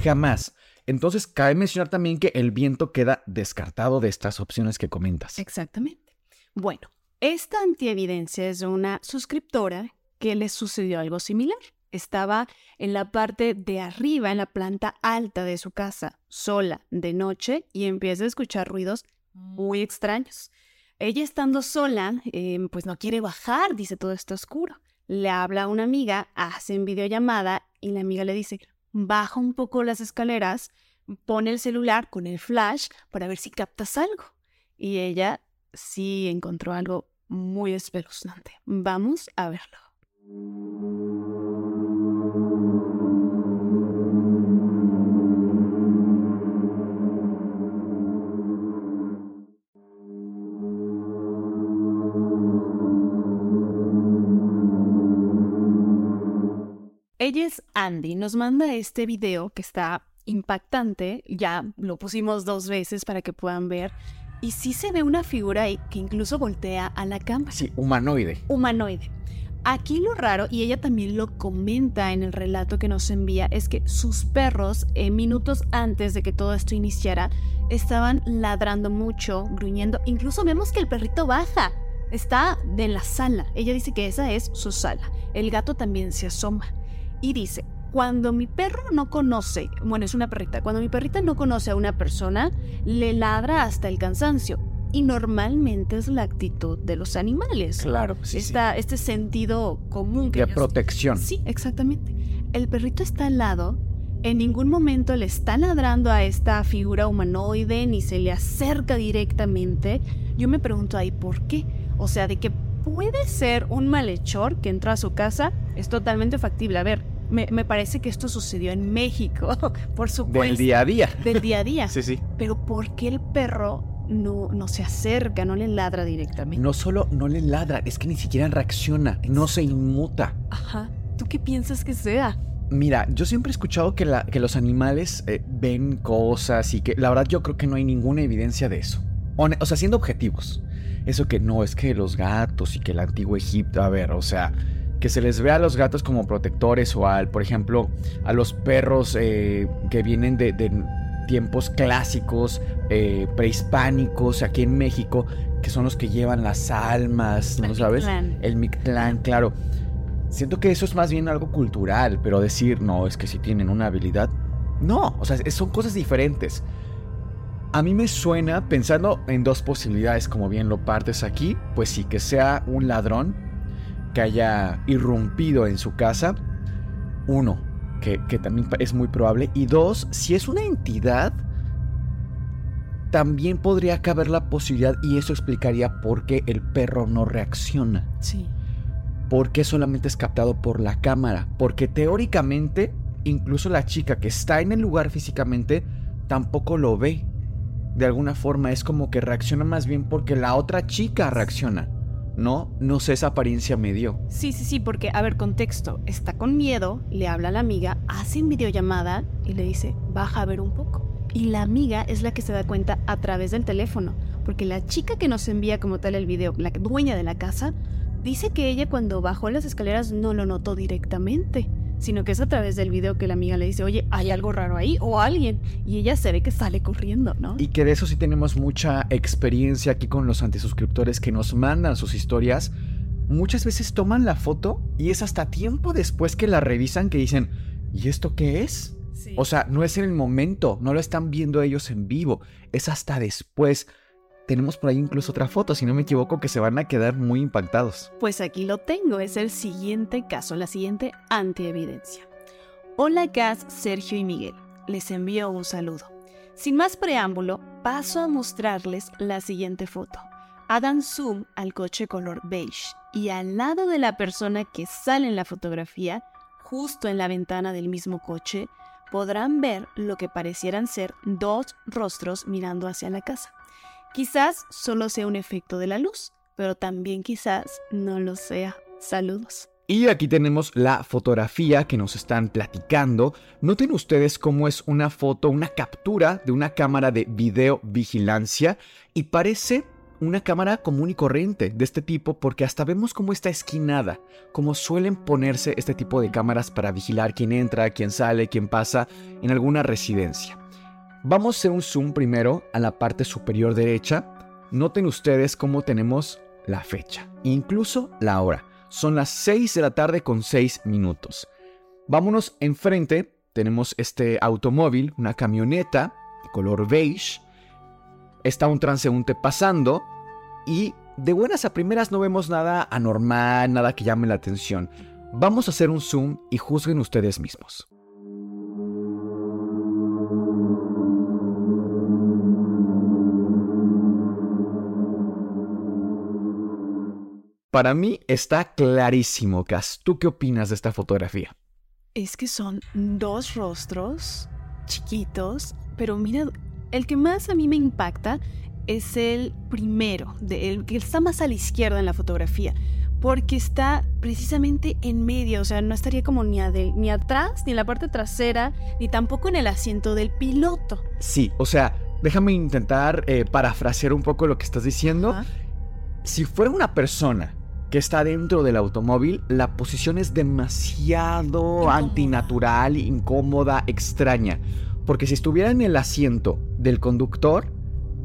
Jamás. Entonces, cabe mencionar también que el viento queda descartado de estas opciones que comentas. Exactamente. Bueno, esta antievidencia es de una suscriptora que le sucedió algo similar. Estaba en la parte de arriba, en la planta alta de su casa, sola, de noche, y empieza a escuchar ruidos muy extraños. Ella estando sola, eh, pues no quiere bajar, dice todo está oscuro. Le habla a una amiga, hacen videollamada y la amiga le dice, baja un poco las escaleras, pone el celular con el flash para ver si captas algo. Y ella sí encontró algo muy espeluznante. Vamos a verlo. Ella es Andy, nos manda este video que está impactante, ya lo pusimos dos veces para que puedan ver, y sí se ve una figura ahí que incluso voltea a la cámara, Sí, humanoide. humanoide. Aquí lo raro, y ella también lo comenta en el relato que nos envía, es que sus perros, eh, minutos antes de que todo esto iniciara, estaban ladrando mucho, gruñendo. Incluso vemos que el perrito baja, está de la sala. Ella dice que esa es su sala. El gato también se asoma y dice, cuando mi perro no conoce, bueno, es una perrita, cuando mi perrita no conoce a una persona, le ladra hasta el cansancio. Y normalmente es la actitud de los animales. Claro, sí, sí. Esta- Este sentido común que De ellos- protección. Sí, exactamente. El perrito está al lado. En ningún momento le está ladrando a esta figura humanoide ni se le acerca directamente. Yo me pregunto ahí por qué. O sea, de que puede ser un malhechor que entró a su casa es totalmente factible. A ver, me, me parece que esto sucedió en México, por supuesto. Del día a día. Del día a día. Sí, sí. Pero ¿por qué el perro no, no se acerca, no le ladra directamente? No solo no le ladra, es que ni siquiera reacciona, no se inmuta. Ajá. ¿Tú qué piensas que sea? Mira, yo siempre he escuchado que, la- que los animales eh, ven cosas y que la verdad yo creo que no hay ninguna evidencia de eso. O sea, siendo objetivos. Eso que no, es que los gatos y que el antiguo Egipto, a ver, o sea, que se les ve a los gatos como protectores o al, por ejemplo, a los perros eh, que vienen de, de tiempos clásicos, eh, prehispánicos, aquí en México, que son los que llevan las almas, ¿no El sabes? Mictlán. El Mictlán, claro. Siento que eso es más bien algo cultural, pero decir, no, es que si tienen una habilidad. No, o sea, son cosas diferentes. A mí me suena, pensando en dos posibilidades, como bien lo partes aquí, pues sí, que sea un ladrón que haya irrumpido en su casa. Uno, que, que también es muy probable. Y dos, si es una entidad, también podría caber la posibilidad, y eso explicaría por qué el perro no reacciona. Sí. ¿Por qué solamente es captado por la cámara? Porque teóricamente, incluso la chica que está en el lugar físicamente tampoco lo ve. De alguna forma es como que reacciona más bien porque la otra chica reacciona. ¿No? No sé, esa apariencia me dio. Sí, sí, sí, porque, a ver, contexto. Está con miedo, le habla a la amiga, hace videollamada y le dice, baja a ver un poco. Y la amiga es la que se da cuenta a través del teléfono, porque la chica que nos envía como tal el video, la dueña de la casa, dice que ella cuando bajó las escaleras no lo notó directamente, sino que es a través del video que la amiga le dice, oye, hay algo raro ahí o alguien, y ella se ve que sale corriendo, ¿no? Y que de eso sí tenemos mucha experiencia aquí con los antisuscriptores que nos mandan sus historias. Muchas veces toman la foto y es hasta tiempo después que la revisan que dicen, ¿y esto qué es? O sea, no es en el momento, no lo están viendo ellos en vivo, es hasta después. Tenemos por ahí incluso otra foto, si no me equivoco, que se van a quedar muy impactados. Pues aquí lo tengo, es el siguiente caso, la siguiente antievidencia. Hola Gas, Sergio y Miguel, les envío un saludo. Sin más preámbulo, paso a mostrarles la siguiente foto. Hagan zoom al coche color beige y al lado de la persona que sale en la fotografía, justo en la ventana del mismo coche, podrán ver lo que parecieran ser dos rostros mirando hacia la casa. Quizás solo sea un efecto de la luz, pero también quizás no lo sea. Saludos. Y aquí tenemos la fotografía que nos están platicando. Noten ustedes cómo es una foto, una captura de una cámara de videovigilancia y parece una cámara común y corriente de este tipo porque hasta vemos cómo está esquinada, como suelen ponerse este tipo de cámaras para vigilar quién entra, quién sale, quién pasa en alguna residencia. Vamos a hacer un zoom primero a la parte superior derecha. Noten ustedes cómo tenemos la fecha, incluso la hora. Son las 6 de la tarde con 6 minutos. Vámonos enfrente, tenemos este automóvil, una camioneta de color beige, está un transeúnte pasando y de buenas a primeras no vemos nada anormal, nada que llame la atención. Vamos a hacer un zoom y juzguen ustedes mismos. Para mí está clarísimo, Cas. ¿Tú qué opinas de esta fotografía? Es que son dos rostros chiquitos, pero mira el que más a mí me impacta es el primero, el que está más a la izquierda en la fotografía, porque está precisamente en medio, o sea, no estaría como ni, ni atrás, ni en la parte trasera, ni tampoco en el asiento del piloto. Sí, o sea, déjame intentar eh, parafrasear un poco lo que estás diciendo. Si fuera una persona que está dentro del automóvil, la posición es demasiado antinatural, incómoda, extraña. Porque si estuviera en el asiento del conductor,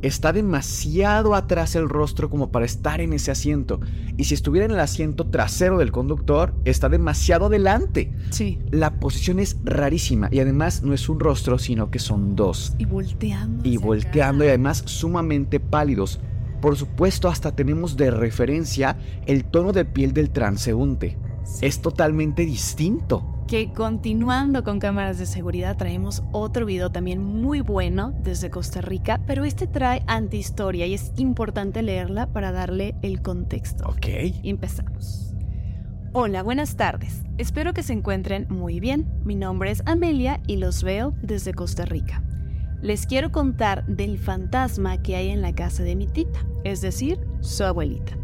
está demasiado atrás el rostro como para estar en ese asiento. Y si estuviera en el asiento trasero del conductor, está demasiado adelante. Sí. La posición es rarísima y además no es un rostro, sino que son dos. Y volteando. Y volteando y además sumamente pálidos. Por supuesto, hasta tenemos de referencia el tono de piel del transeúnte. Es totalmente distinto que continuando con cámaras de seguridad traemos otro video también muy bueno desde Costa Rica, pero este trae antihistoria y es importante leerla para darle el contexto. Ok. empezamos. Hola, buenas tardes. Espero que se encuentren muy bien. Mi nombre es Amelia y los veo desde Costa Rica. Les quiero contar del fantasma que hay en la casa de mi tita, es decir, su abuelita.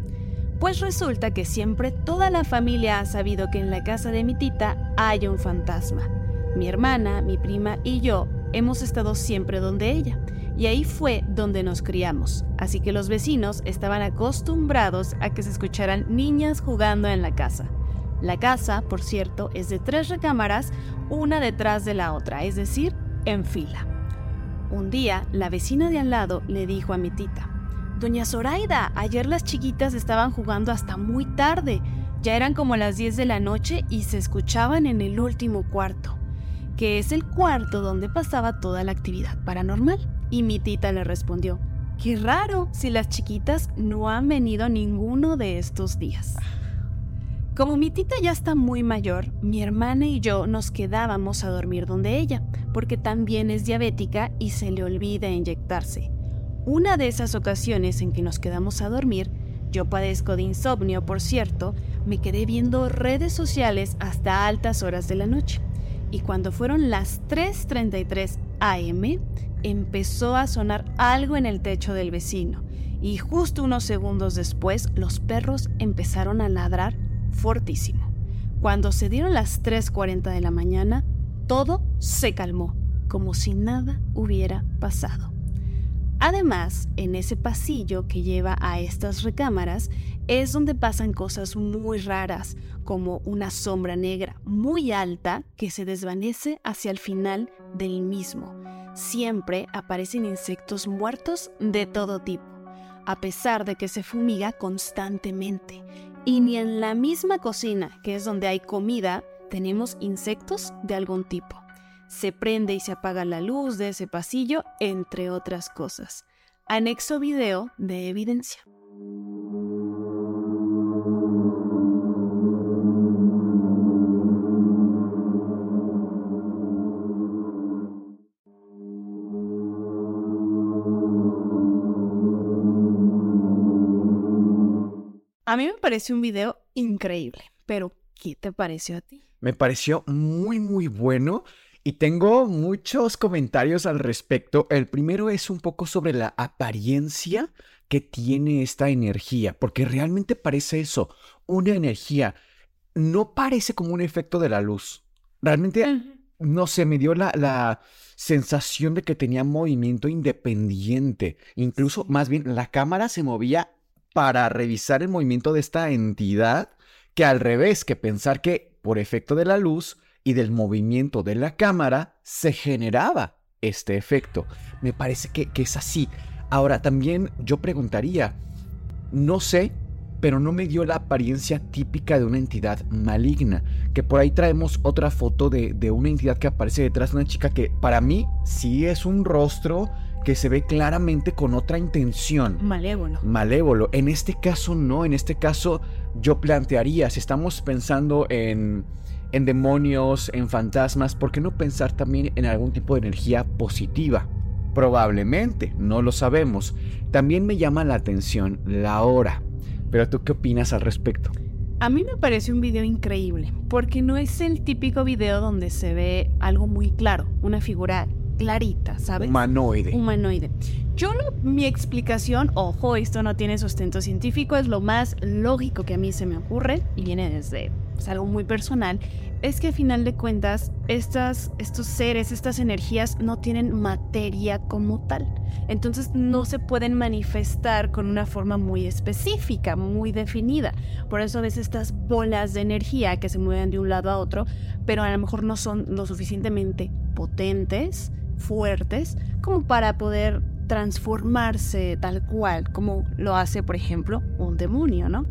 Pues resulta que siempre toda la familia ha sabido que en la casa de mi tita hay un fantasma. Mi hermana, mi prima y yo hemos estado siempre donde ella, y ahí fue donde nos criamos, así que los vecinos estaban acostumbrados a que se escucharan niñas jugando en la casa. La casa, por cierto, es de tres recámaras, una detrás de la otra, es decir, en fila. Un día, la vecina de al lado le dijo a mi tita, Doña Zoraida, ayer las chiquitas estaban jugando hasta muy tarde. Ya eran como las 10 de la noche y se escuchaban en el último cuarto, que es el cuarto donde pasaba toda la actividad paranormal. Y mi tita le respondió, qué raro si las chiquitas no han venido ninguno de estos días. Como mi tita ya está muy mayor, mi hermana y yo nos quedábamos a dormir donde ella, porque también es diabética y se le olvida inyectarse. Una de esas ocasiones en que nos quedamos a dormir, yo padezco de insomnio, por cierto, me quedé viendo redes sociales hasta altas horas de la noche. Y cuando fueron las 3.33 am, empezó a sonar algo en el techo del vecino. Y justo unos segundos después, los perros empezaron a ladrar fortísimo. Cuando se dieron las 3.40 de la mañana, todo se calmó, como si nada hubiera pasado. Además, en ese pasillo que lleva a estas recámaras es donde pasan cosas muy raras, como una sombra negra muy alta que se desvanece hacia el final del mismo. Siempre aparecen insectos muertos de todo tipo, a pesar de que se fumiga constantemente. Y ni en la misma cocina, que es donde hay comida, tenemos insectos de algún tipo. Se prende y se apaga la luz de ese pasillo, entre otras cosas. Anexo video de evidencia. A mí me pareció un video increíble, pero ¿qué te pareció a ti? Me pareció muy, muy bueno y tengo muchos comentarios al respecto. El primero es un poco sobre la apariencia que tiene esta energía, porque realmente parece eso, una energía. No parece como un efecto de la luz. Realmente, no sé, me dio la, la sensación de que tenía movimiento independiente. Incluso, más bien, la cámara se movía para revisar el movimiento de esta entidad, que al revés, que pensar que por efecto de la luz y del movimiento de la cámara se generaba este efecto. Me parece que, que es así. Ahora, también yo preguntaría, no sé, pero no me dio la apariencia típica de una entidad maligna. Que por ahí traemos otra foto de, de, una entidad que aparece detrás de una chica que para mí sí es un rostro que se ve claramente con otra intención. Malévolo. Malévolo. En este caso no, en este caso yo plantearía, si estamos pensando en, en demonios, en fantasmas, ¿por qué no pensar también en algún tipo de energía positiva? Probablemente, no lo sabemos. También me llama la atención la hora. Pero tú qué opinas al respecto? A mí me parece un video increíble, porque no es el típico video donde se ve algo muy claro, una figura clarita, ¿sabes? Humanoide. Humanoide. Yo mi explicación, ojo, esto no tiene sustento científico, es lo más lógico que a mí se me ocurre y viene desde es algo muy personal, es que a final de cuentas estas, estos seres, estas energías no tienen materia como tal. Entonces no se pueden manifestar con una forma muy específica, muy definida. Por eso ves estas bolas de energía que se mueven de un lado a otro, pero a lo mejor no son lo suficientemente potentes fuertes como para poder transformarse tal cual como lo hace, por ejemplo, un demonio, ¿no?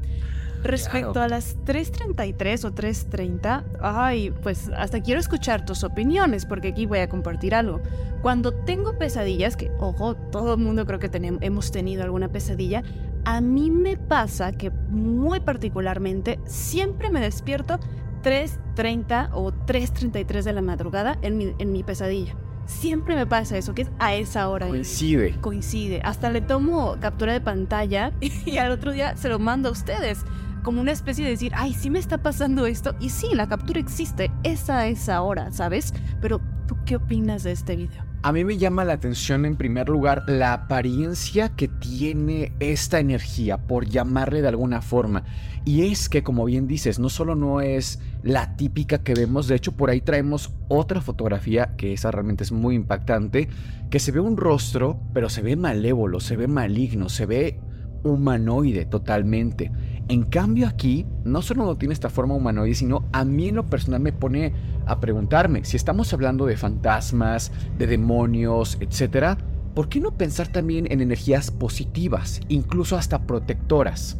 Respecto a las 3.33 o 3.30, ay, pues hasta quiero escuchar tus opiniones porque aquí voy a compartir algo. Cuando tengo pesadillas, que ojo, todo el mundo creo que tenemos, hemos tenido alguna pesadilla, a mí me pasa que muy particularmente siempre me despierto 3.30 o 3.33 de la madrugada en mi, en mi pesadilla. Siempre me pasa eso, que es a esa hora. Coincide. Coincide. Hasta le tomo captura de pantalla y al otro día se lo mando a ustedes. Como una especie de decir, ay, sí me está pasando esto. Y sí, la captura existe. Es a esa hora, ¿sabes? Pero, ¿tú qué opinas de este video? A mí me llama la atención en primer lugar la apariencia que tiene esta energía, por llamarle de alguna forma. Y es que, como bien dices, no solo no es la típica que vemos, de hecho por ahí traemos otra fotografía, que esa realmente es muy impactante, que se ve un rostro, pero se ve malévolo, se ve maligno, se ve humanoide totalmente. En cambio aquí, no solo no tiene esta forma humanoide, sino a mí en lo personal me pone a preguntarme, si estamos hablando de fantasmas, de demonios, etc., ¿por qué no pensar también en energías positivas, incluso hasta protectoras?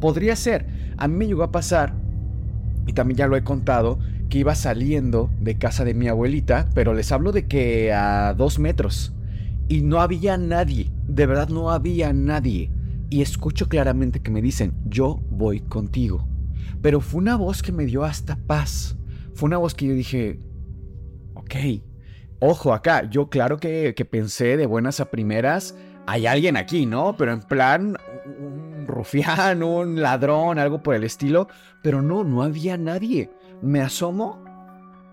Podría ser, a mí me llegó a pasar, y también ya lo he contado, que iba saliendo de casa de mi abuelita, pero les hablo de que a dos metros, y no había nadie, de verdad no había nadie y escucho claramente que me dicen, yo voy contigo. Pero fue una voz que me dio hasta paz. Fue una voz que yo dije, ok, ojo acá, yo claro que, que pensé de buenas a primeras, hay alguien aquí, ¿no? Pero en plan, rufián, un ladrón, algo por el estilo. Pero no, no había nadie. Me asomo,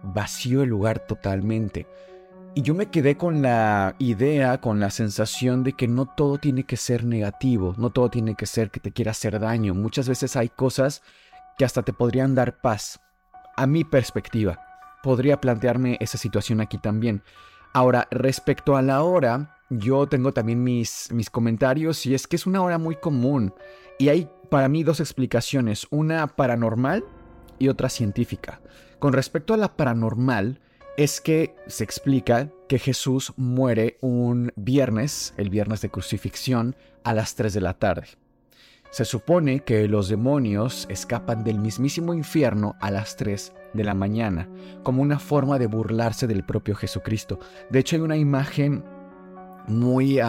vacío el lugar totalmente. Y yo me quedé con la idea, con la sensación de que no todo tiene que ser negativo, no todo tiene que ser que te quiera hacer daño. Muchas veces hay cosas que hasta te podrían dar paz. A mi perspectiva, podría plantearme esa situación aquí también. Ahora, respecto a la hora, yo tengo también mis, mis comentarios y es que es una hora muy común. Y hay para mí dos explicaciones, una paranormal y otra científica. Con respecto a la paranormal, es que se explica que Jesús muere un viernes, el viernes de crucifixión, a las 3 de la tarde. Se supone que los demonios escapan del mismísimo infierno a las 3 de la mañana, como una forma de burlarse del propio Jesucristo. De hecho, hay una imagen muy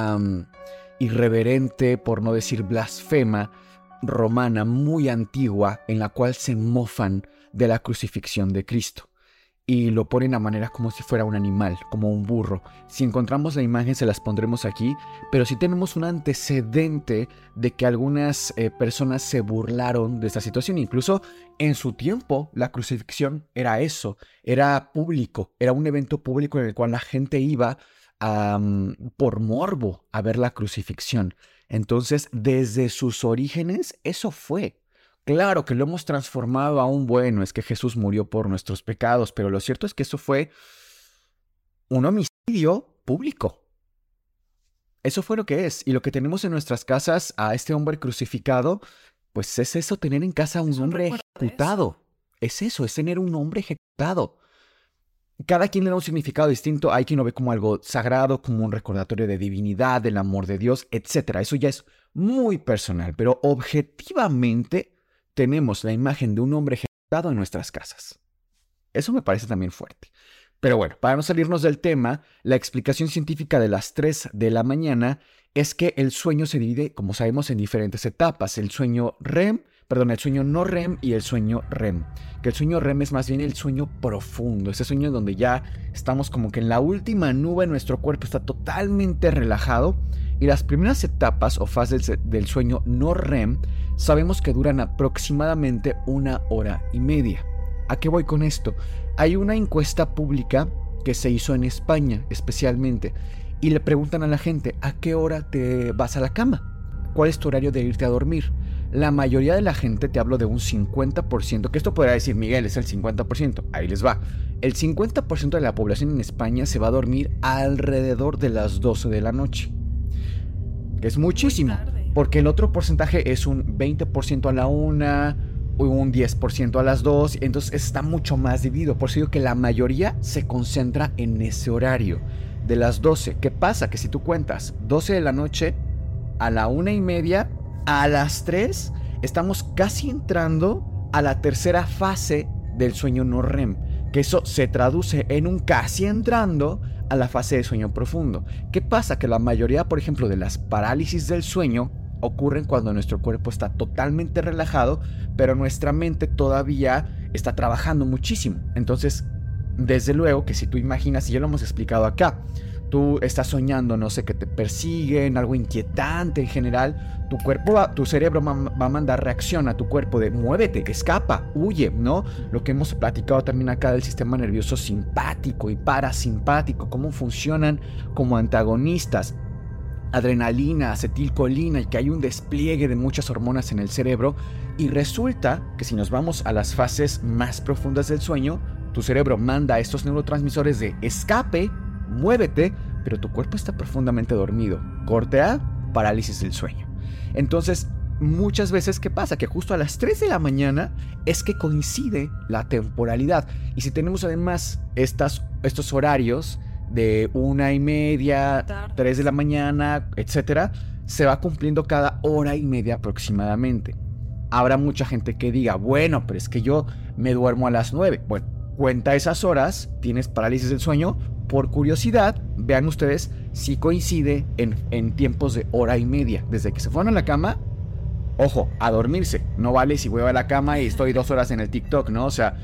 irreverente, por no decir blasfema, romana, muy antigua, en la cual se mofan de la crucifixión de Cristo y lo ponen a manera como si fuera un animal, como un burro. Si encontramos la imagen se las pondremos aquí, pero si tenemos un antecedente de que algunas eh, personas se burlaron de esta situación. Incluso en su tiempo la crucifixión era eso, era público, era un evento público en el cual la gente iba por morbo a ver la crucifixión. Entonces, desde sus orígenes, eso fue. Claro que lo hemos transformado a un bueno, es que Jesús murió por nuestros pecados, pero lo cierto es que eso fue un homicidio público. Eso fue lo que es. Y lo que tenemos en nuestras casas a este hombre crucificado, pues es eso, tener en casa a un hombre ejecutado. Es eso, es tener un hombre ejecutado. Cada quien le da un significado distinto. Hay quien lo ve como algo sagrado, como un recordatorio de divinidad, del amor de Dios, etc. Eso ya es muy personal, pero objetivamente tenemos la imagen de un hombre ejecutado en nuestras casas. Eso me parece también fuerte. Pero bueno, para no salirnos del tema, la explicación científica de las 3 de la mañana es que el sueño se divide, como sabemos, en diferentes etapas. El sueño REM, perdón, el sueño no REM y el sueño REM. Que el sueño REM es más bien el sueño profundo, ese sueño donde ya estamos como que en la última nube, nuestro cuerpo está totalmente relajado y las primeras etapas o fases del sueño no REM sabemos que duran aproximadamente una hora y media. ¿A qué voy con esto? Hay una encuesta pública que se hizo en España especialmente y le preguntan a la gente a qué hora te vas a la cama, cuál es tu horario de irte a dormir. La mayoría de la gente, te hablo de un 50%, que esto podría decir Miguel es el 50%, ahí les va. El 50% de la población en España se va a dormir alrededor de las 12 de la noche que es muchísimo. Porque el otro porcentaje es un 20% a la una, un 10% a las dos, entonces está mucho más dividido. Por eso digo que la mayoría se concentra en ese horario de las 12. ¿Qué pasa? Que si tú cuentas 12 de la noche a la una y media, a las 3, estamos casi entrando a la tercera fase del sueño no REM. Que eso se traduce en un casi entrando a la fase de sueño profundo. ¿Qué pasa? Que la mayoría, por ejemplo, de las parálisis del sueño ocurren cuando nuestro cuerpo está totalmente relajado, pero nuestra mente todavía está trabajando muchísimo. Entonces, desde luego que si tú imaginas, y ya lo hemos explicado acá, tú estás soñando, no sé, que te persiguen, algo inquietante en general, tu cuerpo, tu cerebro va a mandar reacción a tu cuerpo de muévete, escapa, huye, ¿no? Lo que hemos platicado también acá del sistema nervioso simpático y parasimpático, cómo funcionan como antagonistas adrenalina, acetilcolina y que hay un despliegue de muchas hormonas en el cerebro y resulta que si nos vamos a las fases más profundas del sueño, tu cerebro manda estos neurotransmisores de escape muévete, pero tu cuerpo está profundamente dormido. Corte A, parálisis del sueño. Entonces, muchas veces, ¿qué pasa? Que justo a las 3 de la mañana es que coincide la temporalidad. Y si tenemos además estas, estos horarios de una y media, 3 de la mañana, etcétera, se va cumpliendo cada hora y media aproximadamente. Habrá mucha gente que diga, bueno, pero es que yo me duermo a las 9. Bueno, cuenta esas horas, tienes parálisis del sueño, por curiosidad, vean ustedes si coincide en, tiempos de hora y media, desde que se fueron a la cama Ojo, a dormirse. No vale si voy a la cama y estoy dos horas en el TikTok, ¿no? O sea,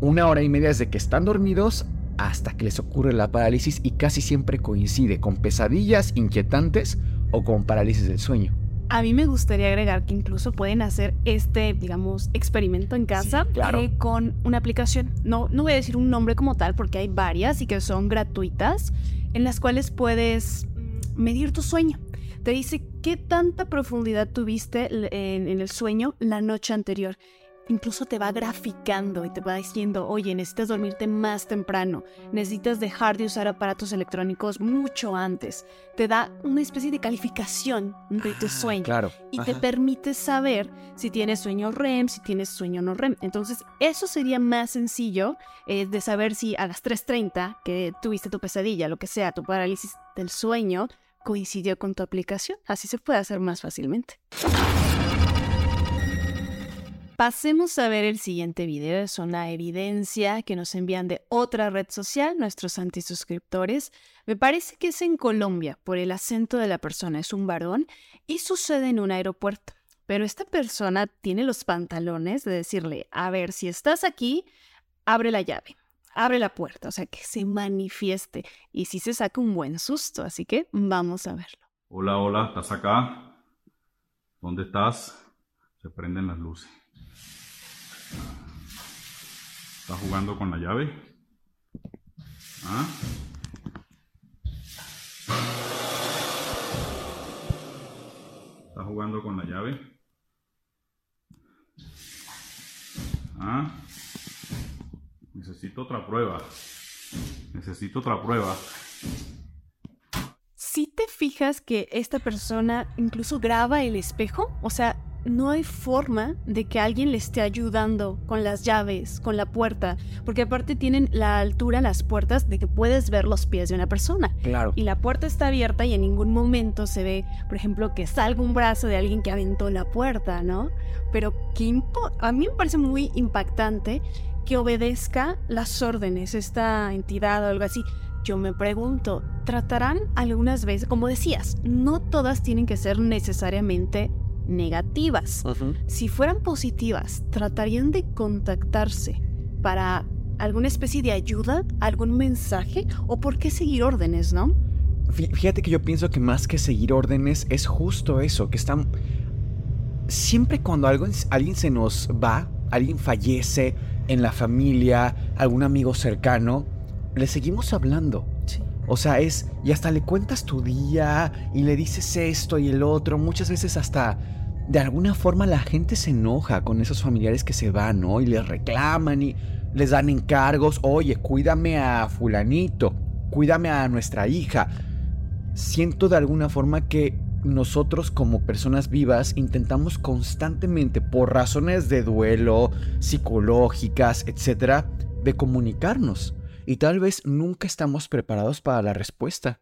una hora y media desde que están dormidos hasta que les ocurre la parálisis y casi siempre coincide con pesadillas inquietantes o con parálisis del sueño. A mí me gustaría agregar que incluso pueden hacer este, digamos, experimento en casa eh, con una aplicación. No, no voy a decir un nombre como tal porque hay varias y que son gratuitas en las cuales puedes mm, medir tu sueño. Te dice qué tanta profundidad tuviste en el sueño la noche anterior incluso te va graficando y te va diciendo, oye, necesitas dormirte más temprano, necesitas dejar de usar aparatos electrónicos mucho antes. Te da una especie de calificación de tu ah, sueño. Claro. Y te permite saber si tienes sueño REM, si tienes sueño no REM. Entonces, eso sería más sencillo eh, de saber si a las 3.30 que tuviste tu pesadilla, lo que sea, tu parálisis del sueño, coincidió con tu aplicación. Así se puede hacer más fácilmente. Pasemos a ver el siguiente video. Es una evidencia que nos envían de otra red social, nuestros antisuscriptores. Me parece que es en Colombia, por el acento de la persona. Es un varón y sucede en un aeropuerto. Pero esta persona tiene los pantalones de decirle, a ver, si estás aquí, abre la llave, abre la puerta, o sea, que se manifieste. Y si se saca un buen susto, así que vamos a verlo. Hola, hola, ¿estás acá? ¿Dónde estás? Se prenden las luces. ¿Está jugando con la llave? ¿Ah? ¿Está jugando con la llave? ¿Ah? Necesito otra prueba. Necesito otra prueba. Si te fijas que esta persona incluso graba el espejo, o sea, no hay forma de que alguien le esté ayudando con las llaves, con la puerta, porque aparte tienen la altura las puertas de que puedes ver los pies de una persona. Claro. Y la puerta está abierta y en ningún momento se ve, por ejemplo, que salga un brazo de alguien que aventó la puerta, ¿no? Pero que a mí me parece muy impactante que obedezca las órdenes esta entidad o algo así. Yo me pregunto, ¿tratarán algunas veces, como decías, no todas tienen que ser necesariamente negativas. Si fueran positivas, tratarían de contactarse para alguna especie de ayuda, algún mensaje o por qué seguir órdenes, ¿no? Fíjate que yo pienso que más que seguir órdenes es justo eso, que están... Siempre cuando alguien se nos va, alguien fallece en la familia, algún amigo cercano, le seguimos hablando. O sea, es, y hasta le cuentas tu día y le dices esto y el otro, muchas veces hasta de alguna forma la gente se enoja con esos familiares que se van, ¿no? Y les reclaman y les dan encargos, oye, cuídame a fulanito, cuídame a nuestra hija. Siento de alguna forma que nosotros como personas vivas intentamos constantemente, por razones de duelo, psicológicas, etcétera, de comunicarnos. Y tal vez nunca estamos preparados para la respuesta.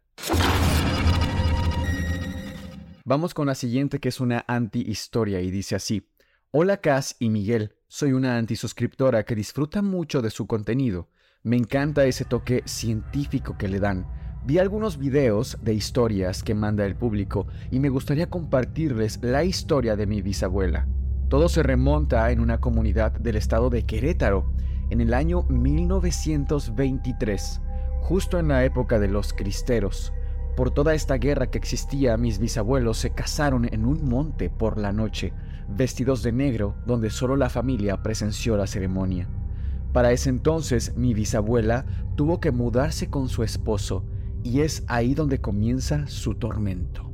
Vamos con la siguiente que es una anti-historia y dice así. Hola Cass y Miguel, soy una antisuscriptora que disfruta mucho de su contenido. Me encanta ese toque científico que le dan. Vi algunos videos de historias que manda el público y me gustaría compartirles la historia de mi bisabuela. Todo se remonta en una comunidad del estado de Querétaro, en el año 1923, justo en la época de los cristeros. Por toda esta guerra que existía, mis bisabuelos se casaron en un monte por la noche, vestidos de negro, donde solo la familia presenció la ceremonia. Para ese entonces, mi bisabuela tuvo que mudarse con su esposo, y es ahí donde comienza su tormento.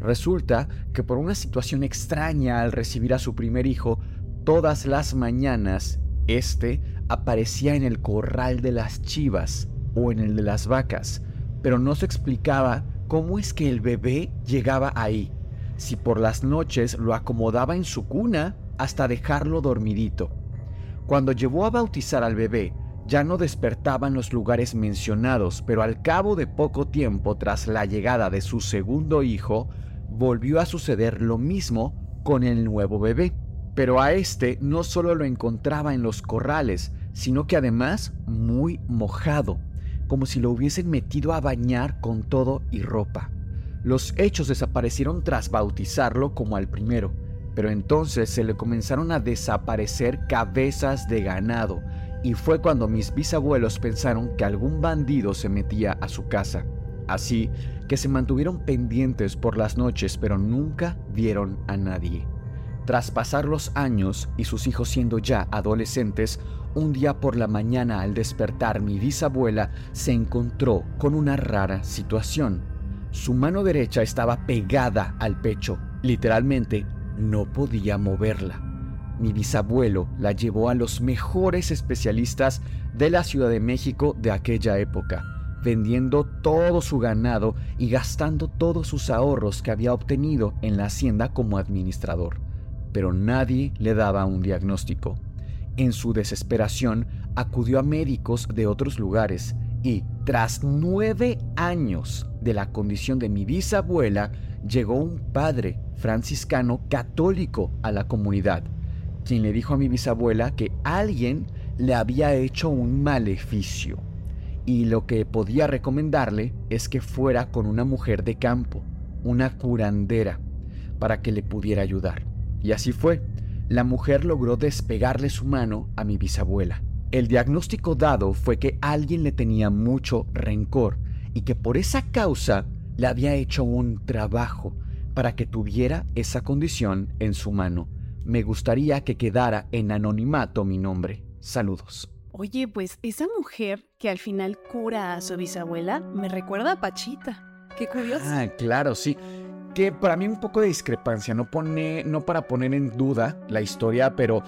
Resulta que por una situación extraña al recibir a su primer hijo, todas las mañanas, este aparecía en el corral de las chivas o en el de las vacas, pero no se explicaba cómo es que el bebé llegaba ahí, si por las noches lo acomodaba en su cuna hasta dejarlo dormidito. Cuando llevó a bautizar al bebé, ya no despertaba en los lugares mencionados, pero al cabo de poco tiempo tras la llegada de su segundo hijo, volvió a suceder lo mismo con el nuevo bebé. Pero a este no solo lo encontraba en los corrales, sino que además muy mojado como si lo hubiesen metido a bañar con todo y ropa. Los hechos desaparecieron tras bautizarlo como al primero, Pero entonces se le comenzaron a desaparecer cabezas de ganado y fue cuando mis bisabuelos pensaron que algún bandido se metía a su casa. Así que se mantuvieron pendientes por las noches pero nunca vieron a nadie. Tras pasar los años y sus hijos siendo ya adolescentes, un día por la mañana al despertar mi bisabuela se encontró con una rara situación. Su mano derecha estaba pegada al pecho, literalmente no podía moverla. Mi bisabuelo la llevó a los mejores especialistas de la Ciudad de México de aquella época, vendiendo todo su ganado y gastando todos sus ahorros que había obtenido en la hacienda como administrador. Pero nadie le daba un diagnóstico. En su desesperación acudió a médicos de otros lugares y, tras nueve años de la condición de mi bisabuela, llegó un padre franciscano católico a la comunidad, quien le dijo a mi bisabuela que alguien le había hecho un maleficio y lo que podía recomendarle es que fuera con una mujer de campo, una curandera, para que le pudiera ayudar. Y así fue la mujer logró despegarle su mano a mi bisabuela. El diagnóstico dado fue que alguien le tenía mucho rencor y que por esa causa le había hecho un trabajo para que tuviera esa condición en su mano. Me gustaría que quedara en anonimato mi nombre. Saludos. Oye, pues esa mujer que al final cura a su bisabuela me recuerda a Pachita. Qué curioso. Ah, claro, sí que para mí un poco de discrepancia, no, pone, no para poner en duda la historia, pero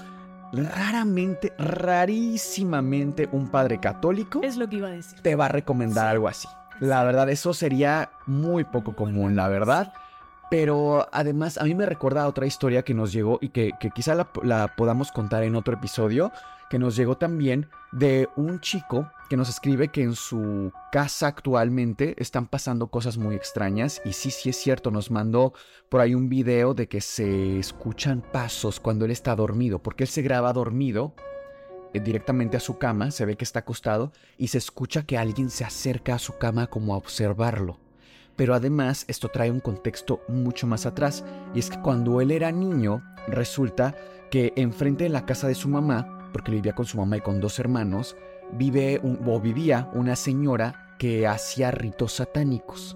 raramente, rarísimamente un padre católico es lo que iba a decir. te va a recomendar algo así. La verdad, eso sería muy poco común, la verdad. Pero además a mí me recuerda a otra historia que nos llegó y que, quizá la, podamos contar en otro episodio, que nos llegó también de un chico que nos escribe que en su casa actualmente están pasando cosas muy extrañas y sí, sí es cierto, nos mandó por ahí un video de que se escuchan pasos cuando él está dormido, porque él se graba dormido eh, directamente a su cama, se ve que está acostado y se escucha que alguien se acerca a su cama como a observarlo. Pero además esto trae un contexto mucho más atrás, y es que cuando él era niño, resulta que enfrente de la casa de su mamá, porque vivía con su mamá y con dos hermanos, vive o vivía una señora que hacía ritos satánicos.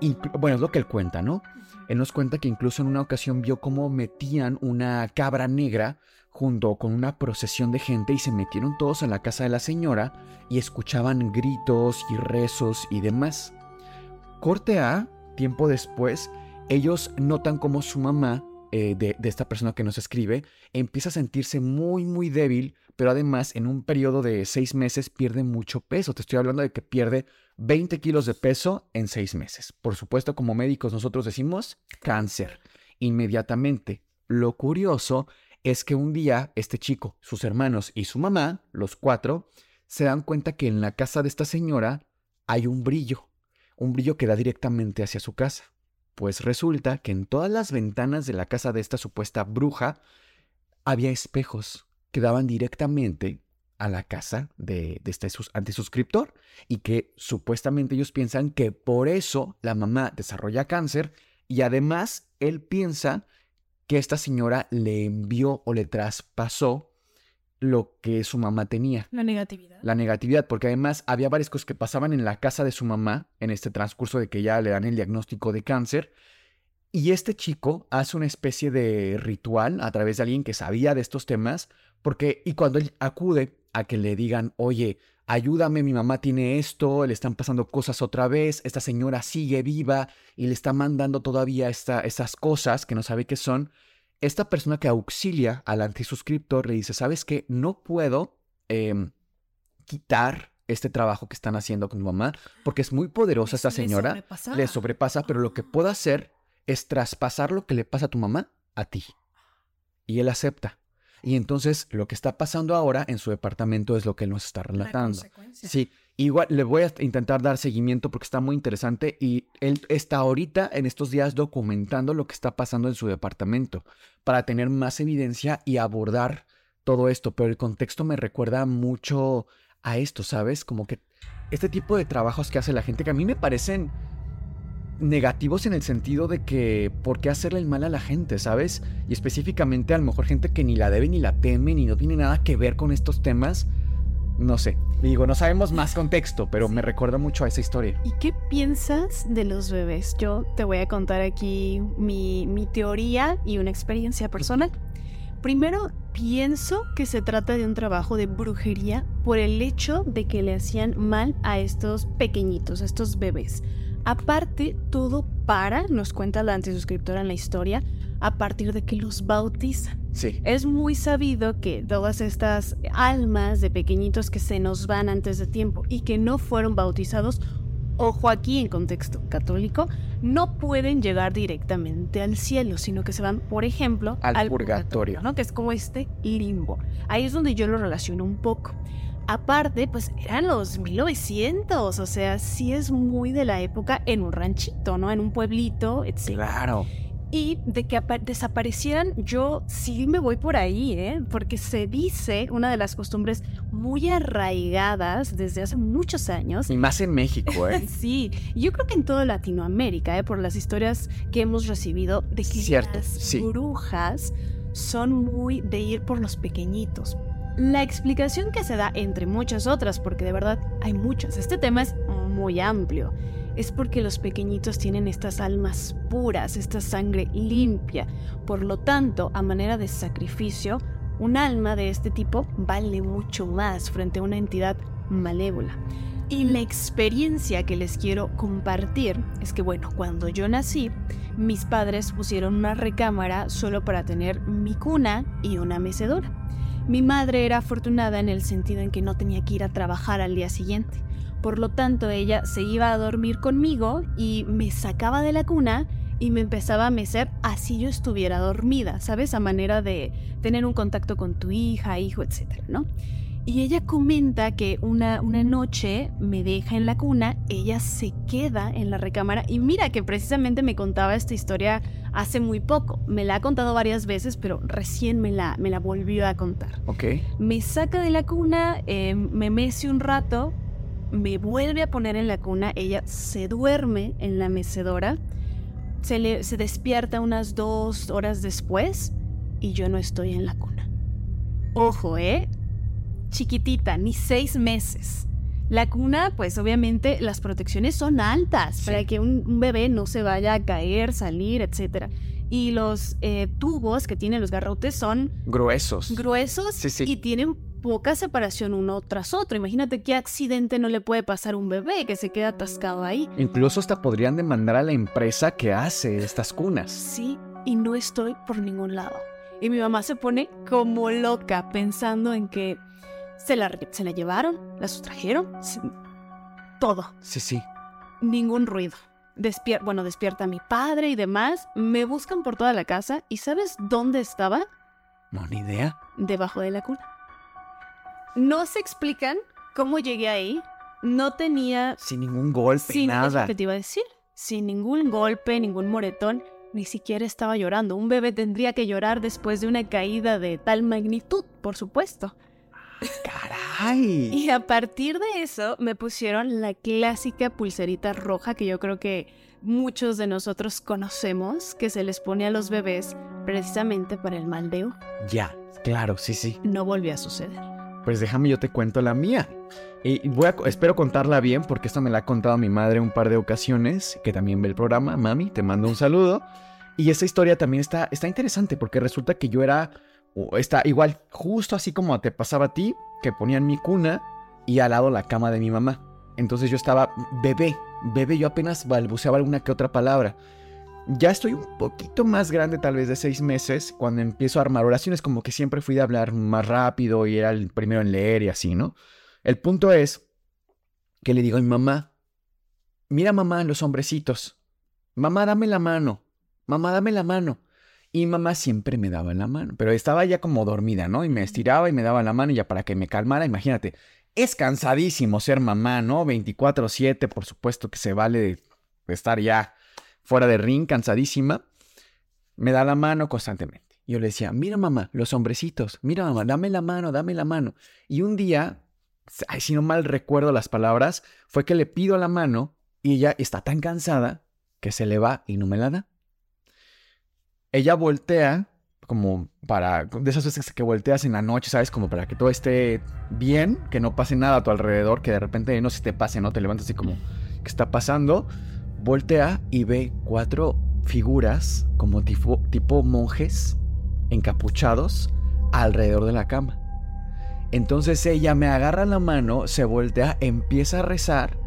Y, bueno, es lo que él cuenta, ¿no? Él nos cuenta que incluso en una ocasión vio cómo metían una cabra negra junto con una procesión de gente y se metieron todos en la casa de la señora y escuchaban gritos y rezos y demás. Corte A, tiempo después, ellos notan como su mamá, eh, de, esta persona que nos escribe, empieza a sentirse muy, muy débil, pero además en un periodo de seis meses pierde mucho peso. Te estoy hablando de que pierde 20 kilos de peso en seis meses. Por supuesto, como médicos nosotros decimos cáncer. Inmediatamente. Lo curioso es que un día este chico, sus hermanos y su mamá, los cuatro, se dan cuenta que en la casa de esta señora hay un brillo un brillo que da directamente hacia su casa. Pues resulta que en todas las ventanas de la casa de esta supuesta bruja había espejos que daban directamente a la casa de, este antisuscriptor y que supuestamente ellos piensan que por eso la mamá desarrolla cáncer y además él piensa que esta señora le envió o le traspasó lo que su mamá tenía. La negatividad. La negatividad, porque además había varias cosas que pasaban en la casa de su mamá en este transcurso de que ya le dan el diagnóstico de cáncer. Y este chico hace una especie de ritual a través de alguien que sabía de estos temas, porque, y cuando él acude a que le digan, oye, ayúdame, mi mamá tiene esto, le están pasando cosas otra vez, esta señora sigue viva y le está mandando todavía esta, estas cosas que no sabe qué son, esta persona que auxilia al antisuscriptor le dice, ¿sabes qué? No puedo em, quitar este trabajo que están haciendo con tu mamá, porque es muy poderosa esta señora, le sobrepasa, pero lo que puedo hacer es traspasar lo que le pasa a tu mamá a ti. Y él acepta. Y entonces lo que está pasando ahora en su departamento es lo que él nos está relatando. Sí, igual le voy a intentar dar seguimiento porque está muy interesante y él está ahorita en estos días documentando lo que está pasando en su departamento para tener más evidencia y abordar todo esto. Pero el contexto me recuerda mucho a esto, ¿sabes? Como que este tipo de trabajos que hace la gente que a mí me parecen negativos en el sentido de que por qué hacerle el mal a la gente, ¿sabes? Y específicamente a lo mejor gente que ni la debe ni la teme ni no tiene nada que ver con estos temas. No sé, digo, no sabemos más contexto, pero me recuerda mucho a esa historia. ¿Y qué piensas de los bebés? Yo te voy a contar aquí mi, mi teoría y una experiencia personal. Primero, pienso que se trata de un trabajo de brujería por el hecho de que le hacían mal a estos pequeñitos, a estos bebés. Aparte, todo para, nos cuenta la antisuscriptora en la historia, a partir de que los bautizan. Sí. Es muy sabido que todas estas almas de pequeñitos que se nos van antes de tiempo y que no fueron bautizados, ojo aquí en contexto católico, no pueden llegar directamente al cielo, sino que se van, por ejemplo, Al purgatorio. ¿no? Que es como este limbo. Ahí es donde yo lo relaciono un poco. Aparte, pues eran los 1900, o sea, sí es muy de la época en un ranchito, ¿no? En un pueblito, etc. Claro. Y de que apa- desaparecieran, yo sí me voy por ahí, ¿eh? Porque se dice, una de las costumbres muy arraigadas desde hace muchos años. Y más en México, ¿eh? Sí, yo creo que en toda Latinoamérica, ¿eh? por las historias que hemos recibido de que Cierto, las sí. brujas son muy de ir por los pequeñitos. La explicación que se da, entre muchas otras, porque de verdad hay muchas, este tema es muy amplio, es porque los pequeñitos tienen estas almas puras, esta sangre limpia. Por lo tanto, a manera de sacrificio, un alma de este tipo vale mucho más frente a una entidad malévola. Y la experiencia que les quiero compartir es que, bueno, cuando yo nací, mis padres pusieron una recámara solo para tener mi cuna y una mecedora. Mi madre era afortunada en el sentido en que no tenía que ir a trabajar al día siguiente. Por lo tanto, ella se iba a dormir conmigo y me sacaba de la cuna y me empezaba a mecer así yo estuviera dormida, ¿sabes? A manera de tener un contacto con tu hija, hijo, etcétera, ¿no? Y ella comenta que una, una noche me deja en la cuna, ella se queda en la recámara y mira que precisamente me contaba esta historia hace muy poco. Me la ha contado varias veces, pero recién me la, me la volvió a contar. Ok. Me saca de la cuna, eh, me mece un rato, me vuelve a poner en la cuna, ella se duerme en la mecedora, se, le, se despierta unas dos horas después y yo no estoy en la cuna. Ojo, ¿eh? Chiquitita, ni seis meses. La cuna, pues obviamente las protecciones son altas Sí. para que un, un bebé no se vaya a caer, salir, etc. Y los eh, tubos que tienen los garrotes son Gruesos. gruesos Sí, sí. y tienen poca separación uno tras otro. Imagínate qué accidente no le puede pasar a un bebé que se queda atascado ahí. Incluso hasta podrían demandar a la empresa que hace estas cunas. Sí, y no estoy por ningún lado. Y mi mamá se pone como loca pensando en que se la, se la llevaron, la sustrajeron, se- todo, Sí, sí. ningún ruido. Despier bueno, despierta mi padre y demás, me buscan por toda la casa y ¿sabes dónde estaba? No, ni idea. debajo de la cuna. No se explican cómo llegué ahí. No tenía... Sin ningún golpe, Sin, nada. que te iba a decir. Sin ningún golpe, ningún moretón. Ni siquiera estaba llorando. Un bebé tendría que llorar después de una caída de tal magnitud, por supuesto. ¡Caray! Y a partir de eso me pusieron la clásica pulserita roja que yo creo que muchos de nosotros conocemos, que se les pone a los bebés precisamente para el mal de ojo. Ya, claro, sí, sí. No volvió a suceder. Pues déjame yo te cuento la mía. Y voy espero contarla bien porque esto me la ha contado mi madre un par de ocasiones, que también ve el programa. Mami, te mando un saludo. Y esta historia también está, está interesante porque resulta que yo era, está igual, justo así como te pasaba a ti, que ponían mi cuna y al lado la cama de mi mamá. Entonces yo estaba bebé, bebé, yo apenas balbuceaba alguna que otra palabra. Ya estoy un poquito más grande, tal vez de seis meses, cuando empiezo a armar oraciones, como que siempre fui de hablar más rápido y era el primero en leer y así, ¿no? El punto es que le digo a mi mamá, mira mamá, los hombrecitos, mamá, dame la mano, mamá, dame la mano. Y mamá siempre me daba la mano, pero estaba ya como dormida, ¿no? Y me estiraba y me daba la mano y ya para que me calmara, imagínate, es cansadísimo ser mamá, ¿no? 24/7, por supuesto que se vale estar ya fuera de ring, cansadísima. Me da la mano constantemente. Yo le decía, mira mamá, los hombrecitos, mira mamá, dame la mano, dame la mano. Y un día, ay, si no mal recuerdo las palabras, fue que le pido la mano y ella está tan cansada que se le va y no me la da. Ella voltea como para, de esas veces que volteas en la noche, ¿sabes? Como para que todo esté bien, que no pase nada a tu alrededor, que de repente no se te pase, ¿no? Te levantas así como, ¿qué está pasando? Voltea y ve cuatro figuras como tipo, monjes encapuchados alrededor de la cama. Entonces ella me agarra la mano, se voltea, empieza a rezar.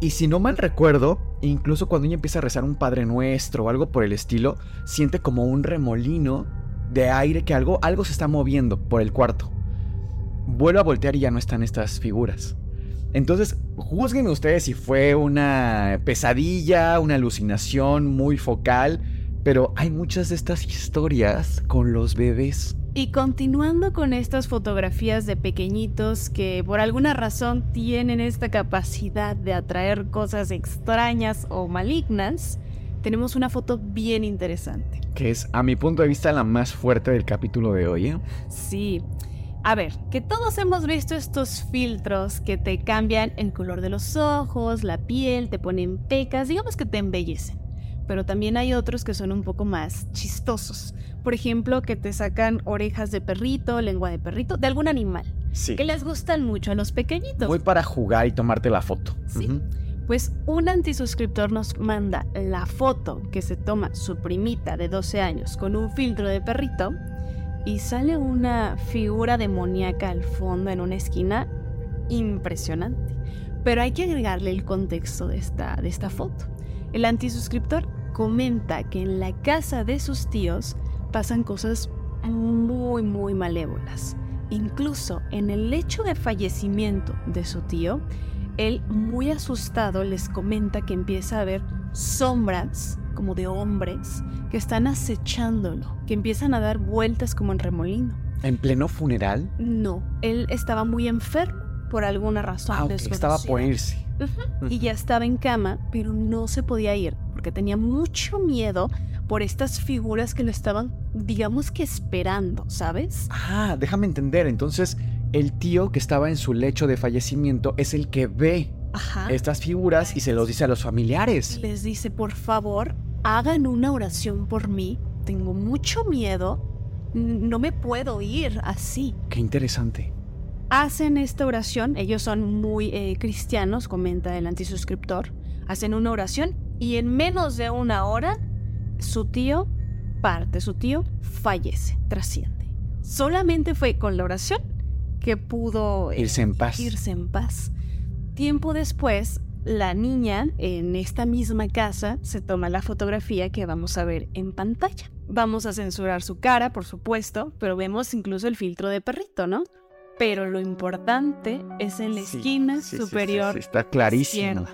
Y si no mal recuerdo, incluso cuando ella empieza a rezar un Padre Nuestro o algo por el estilo, siente como un remolino de aire que algo, algo se está moviendo por el cuarto. Vuelve a voltear y ya no están estas figuras. Entonces, juzguen ustedes si fue una pesadilla, una alucinación muy focal, pero hay muchas de estas historias con los bebés. Y continuando con estas fotografías de pequeñitos que por alguna razón tienen esta capacidad de atraer cosas extrañas o malignas, tenemos una foto bien interesante. Que es, a mi punto de vista, la más fuerte del capítulo de hoy. ¿eh? Sí. A ver, que todos hemos visto estos filtros que te cambian el color de los ojos, la piel, te ponen pecas, digamos que te embellecen. Pero también hay otros que son un poco más chistosos por ejemplo, que te sacan orejas de perrito, lengua de perrito, de algún animal. Sí. Que les gustan mucho a los pequeñitos. Voy para jugar y tomarte la foto. Sí. Pues un antisuscriptor nos manda la foto que se toma su primita de 12 años con un filtro de perrito y sale una figura demoníaca al fondo en una esquina impresionante. Pero hay que agregarle el contexto de esta, de esta foto. El antisuscriptor comenta que en la casa de sus tíos pasan cosas muy, muy malévolas. Incluso en el lecho de fallecimiento de su tío, él muy asustado les comenta que empieza a ver sombras como de hombres que están acechándolo, que empiezan a dar vueltas como en remolino. ¿En pleno funeral? No, él estaba muy enfermo por alguna razón. Ah, estaba por irse. Y ya estaba en cama, pero no se podía ir porque tenía mucho miedo por estas figuras que lo estaban, digamos que esperando, ¿sabes? Ah, déjame entender. Entonces, el tío que estaba en su lecho de fallecimiento es el que ve estas figuras y se los dice a los familiares. Les dice, por favor, hagan una oración por mí. Tengo mucho miedo. No me puedo ir así. Qué interesante. Hacen esta oración. Ellos son muy eh, cristianos, comenta el antisuscriptor. Hacen una oración y en menos de una hora su tío parte, su tío fallece, trasciende. Solamente fue con la oración que pudo eh, irse en paz. Irse en paz. Tiempo después, la niña en esta misma casa se toma la fotografía que vamos a ver en pantalla. Vamos a censurar su cara, por supuesto, pero vemos incluso el filtro de perrito, ¿no? Pero lo importante es en la esquina superior. está clarísimo.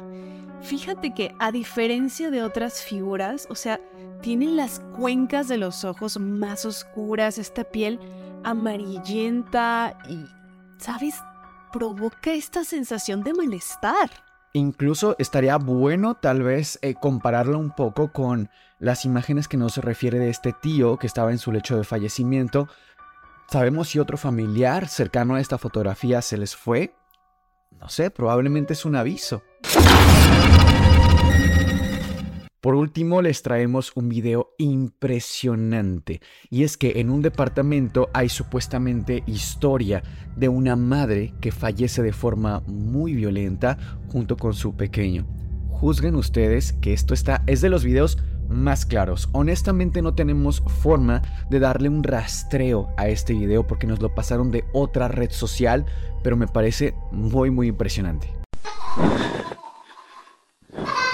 Fíjate que a diferencia de otras figuras, o sea, tienen las cuencas de los ojos más oscuras, esta piel amarillenta y, ¿sabes? Provoca esta sensación de malestar. Incluso estaría bueno tal vez eh, compararlo un poco con las imágenes que nos refiere de este tío que estaba en su lecho de fallecimiento. ¿Sabemos si otro familiar cercano a esta fotografía se les fue? No sé, probablemente es un aviso. Por último, les traemos un video impresionante. Y es que en un departamento hay supuestamente historia de una madre que fallece de forma muy violenta junto con su pequeño. Juzguen ustedes que esto está es de los videos más claros. Honestamente no tenemos forma de darle un rastreo a este video porque nos lo pasaron de otra red social, pero me parece muy muy impresionante.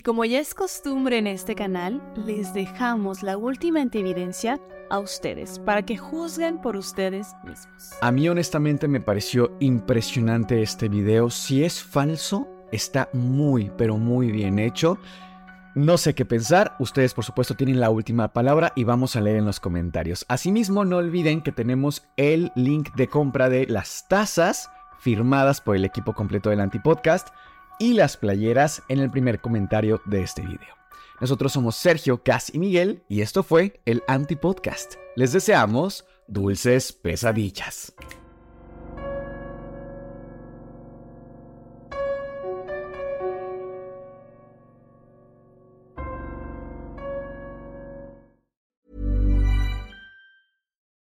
Y como ya es costumbre en este canal, les dejamos la última evidencia a ustedes para que juzguen por ustedes mismos. A mí honestamente me pareció impresionante este video. Si es falso, está muy, pero muy bien hecho. No sé qué pensar, ustedes por supuesto tienen la última palabra y vamos a leer en los comentarios. Asimismo, no olviden que tenemos el link de compra de las tazas firmadas por el equipo completo del Antipodcast y las playeras en el primer comentario de este video. Nosotros somos Sergio, Cas y Miguel y esto fue el Anti-Podcast. Les deseamos dulces pesadillas.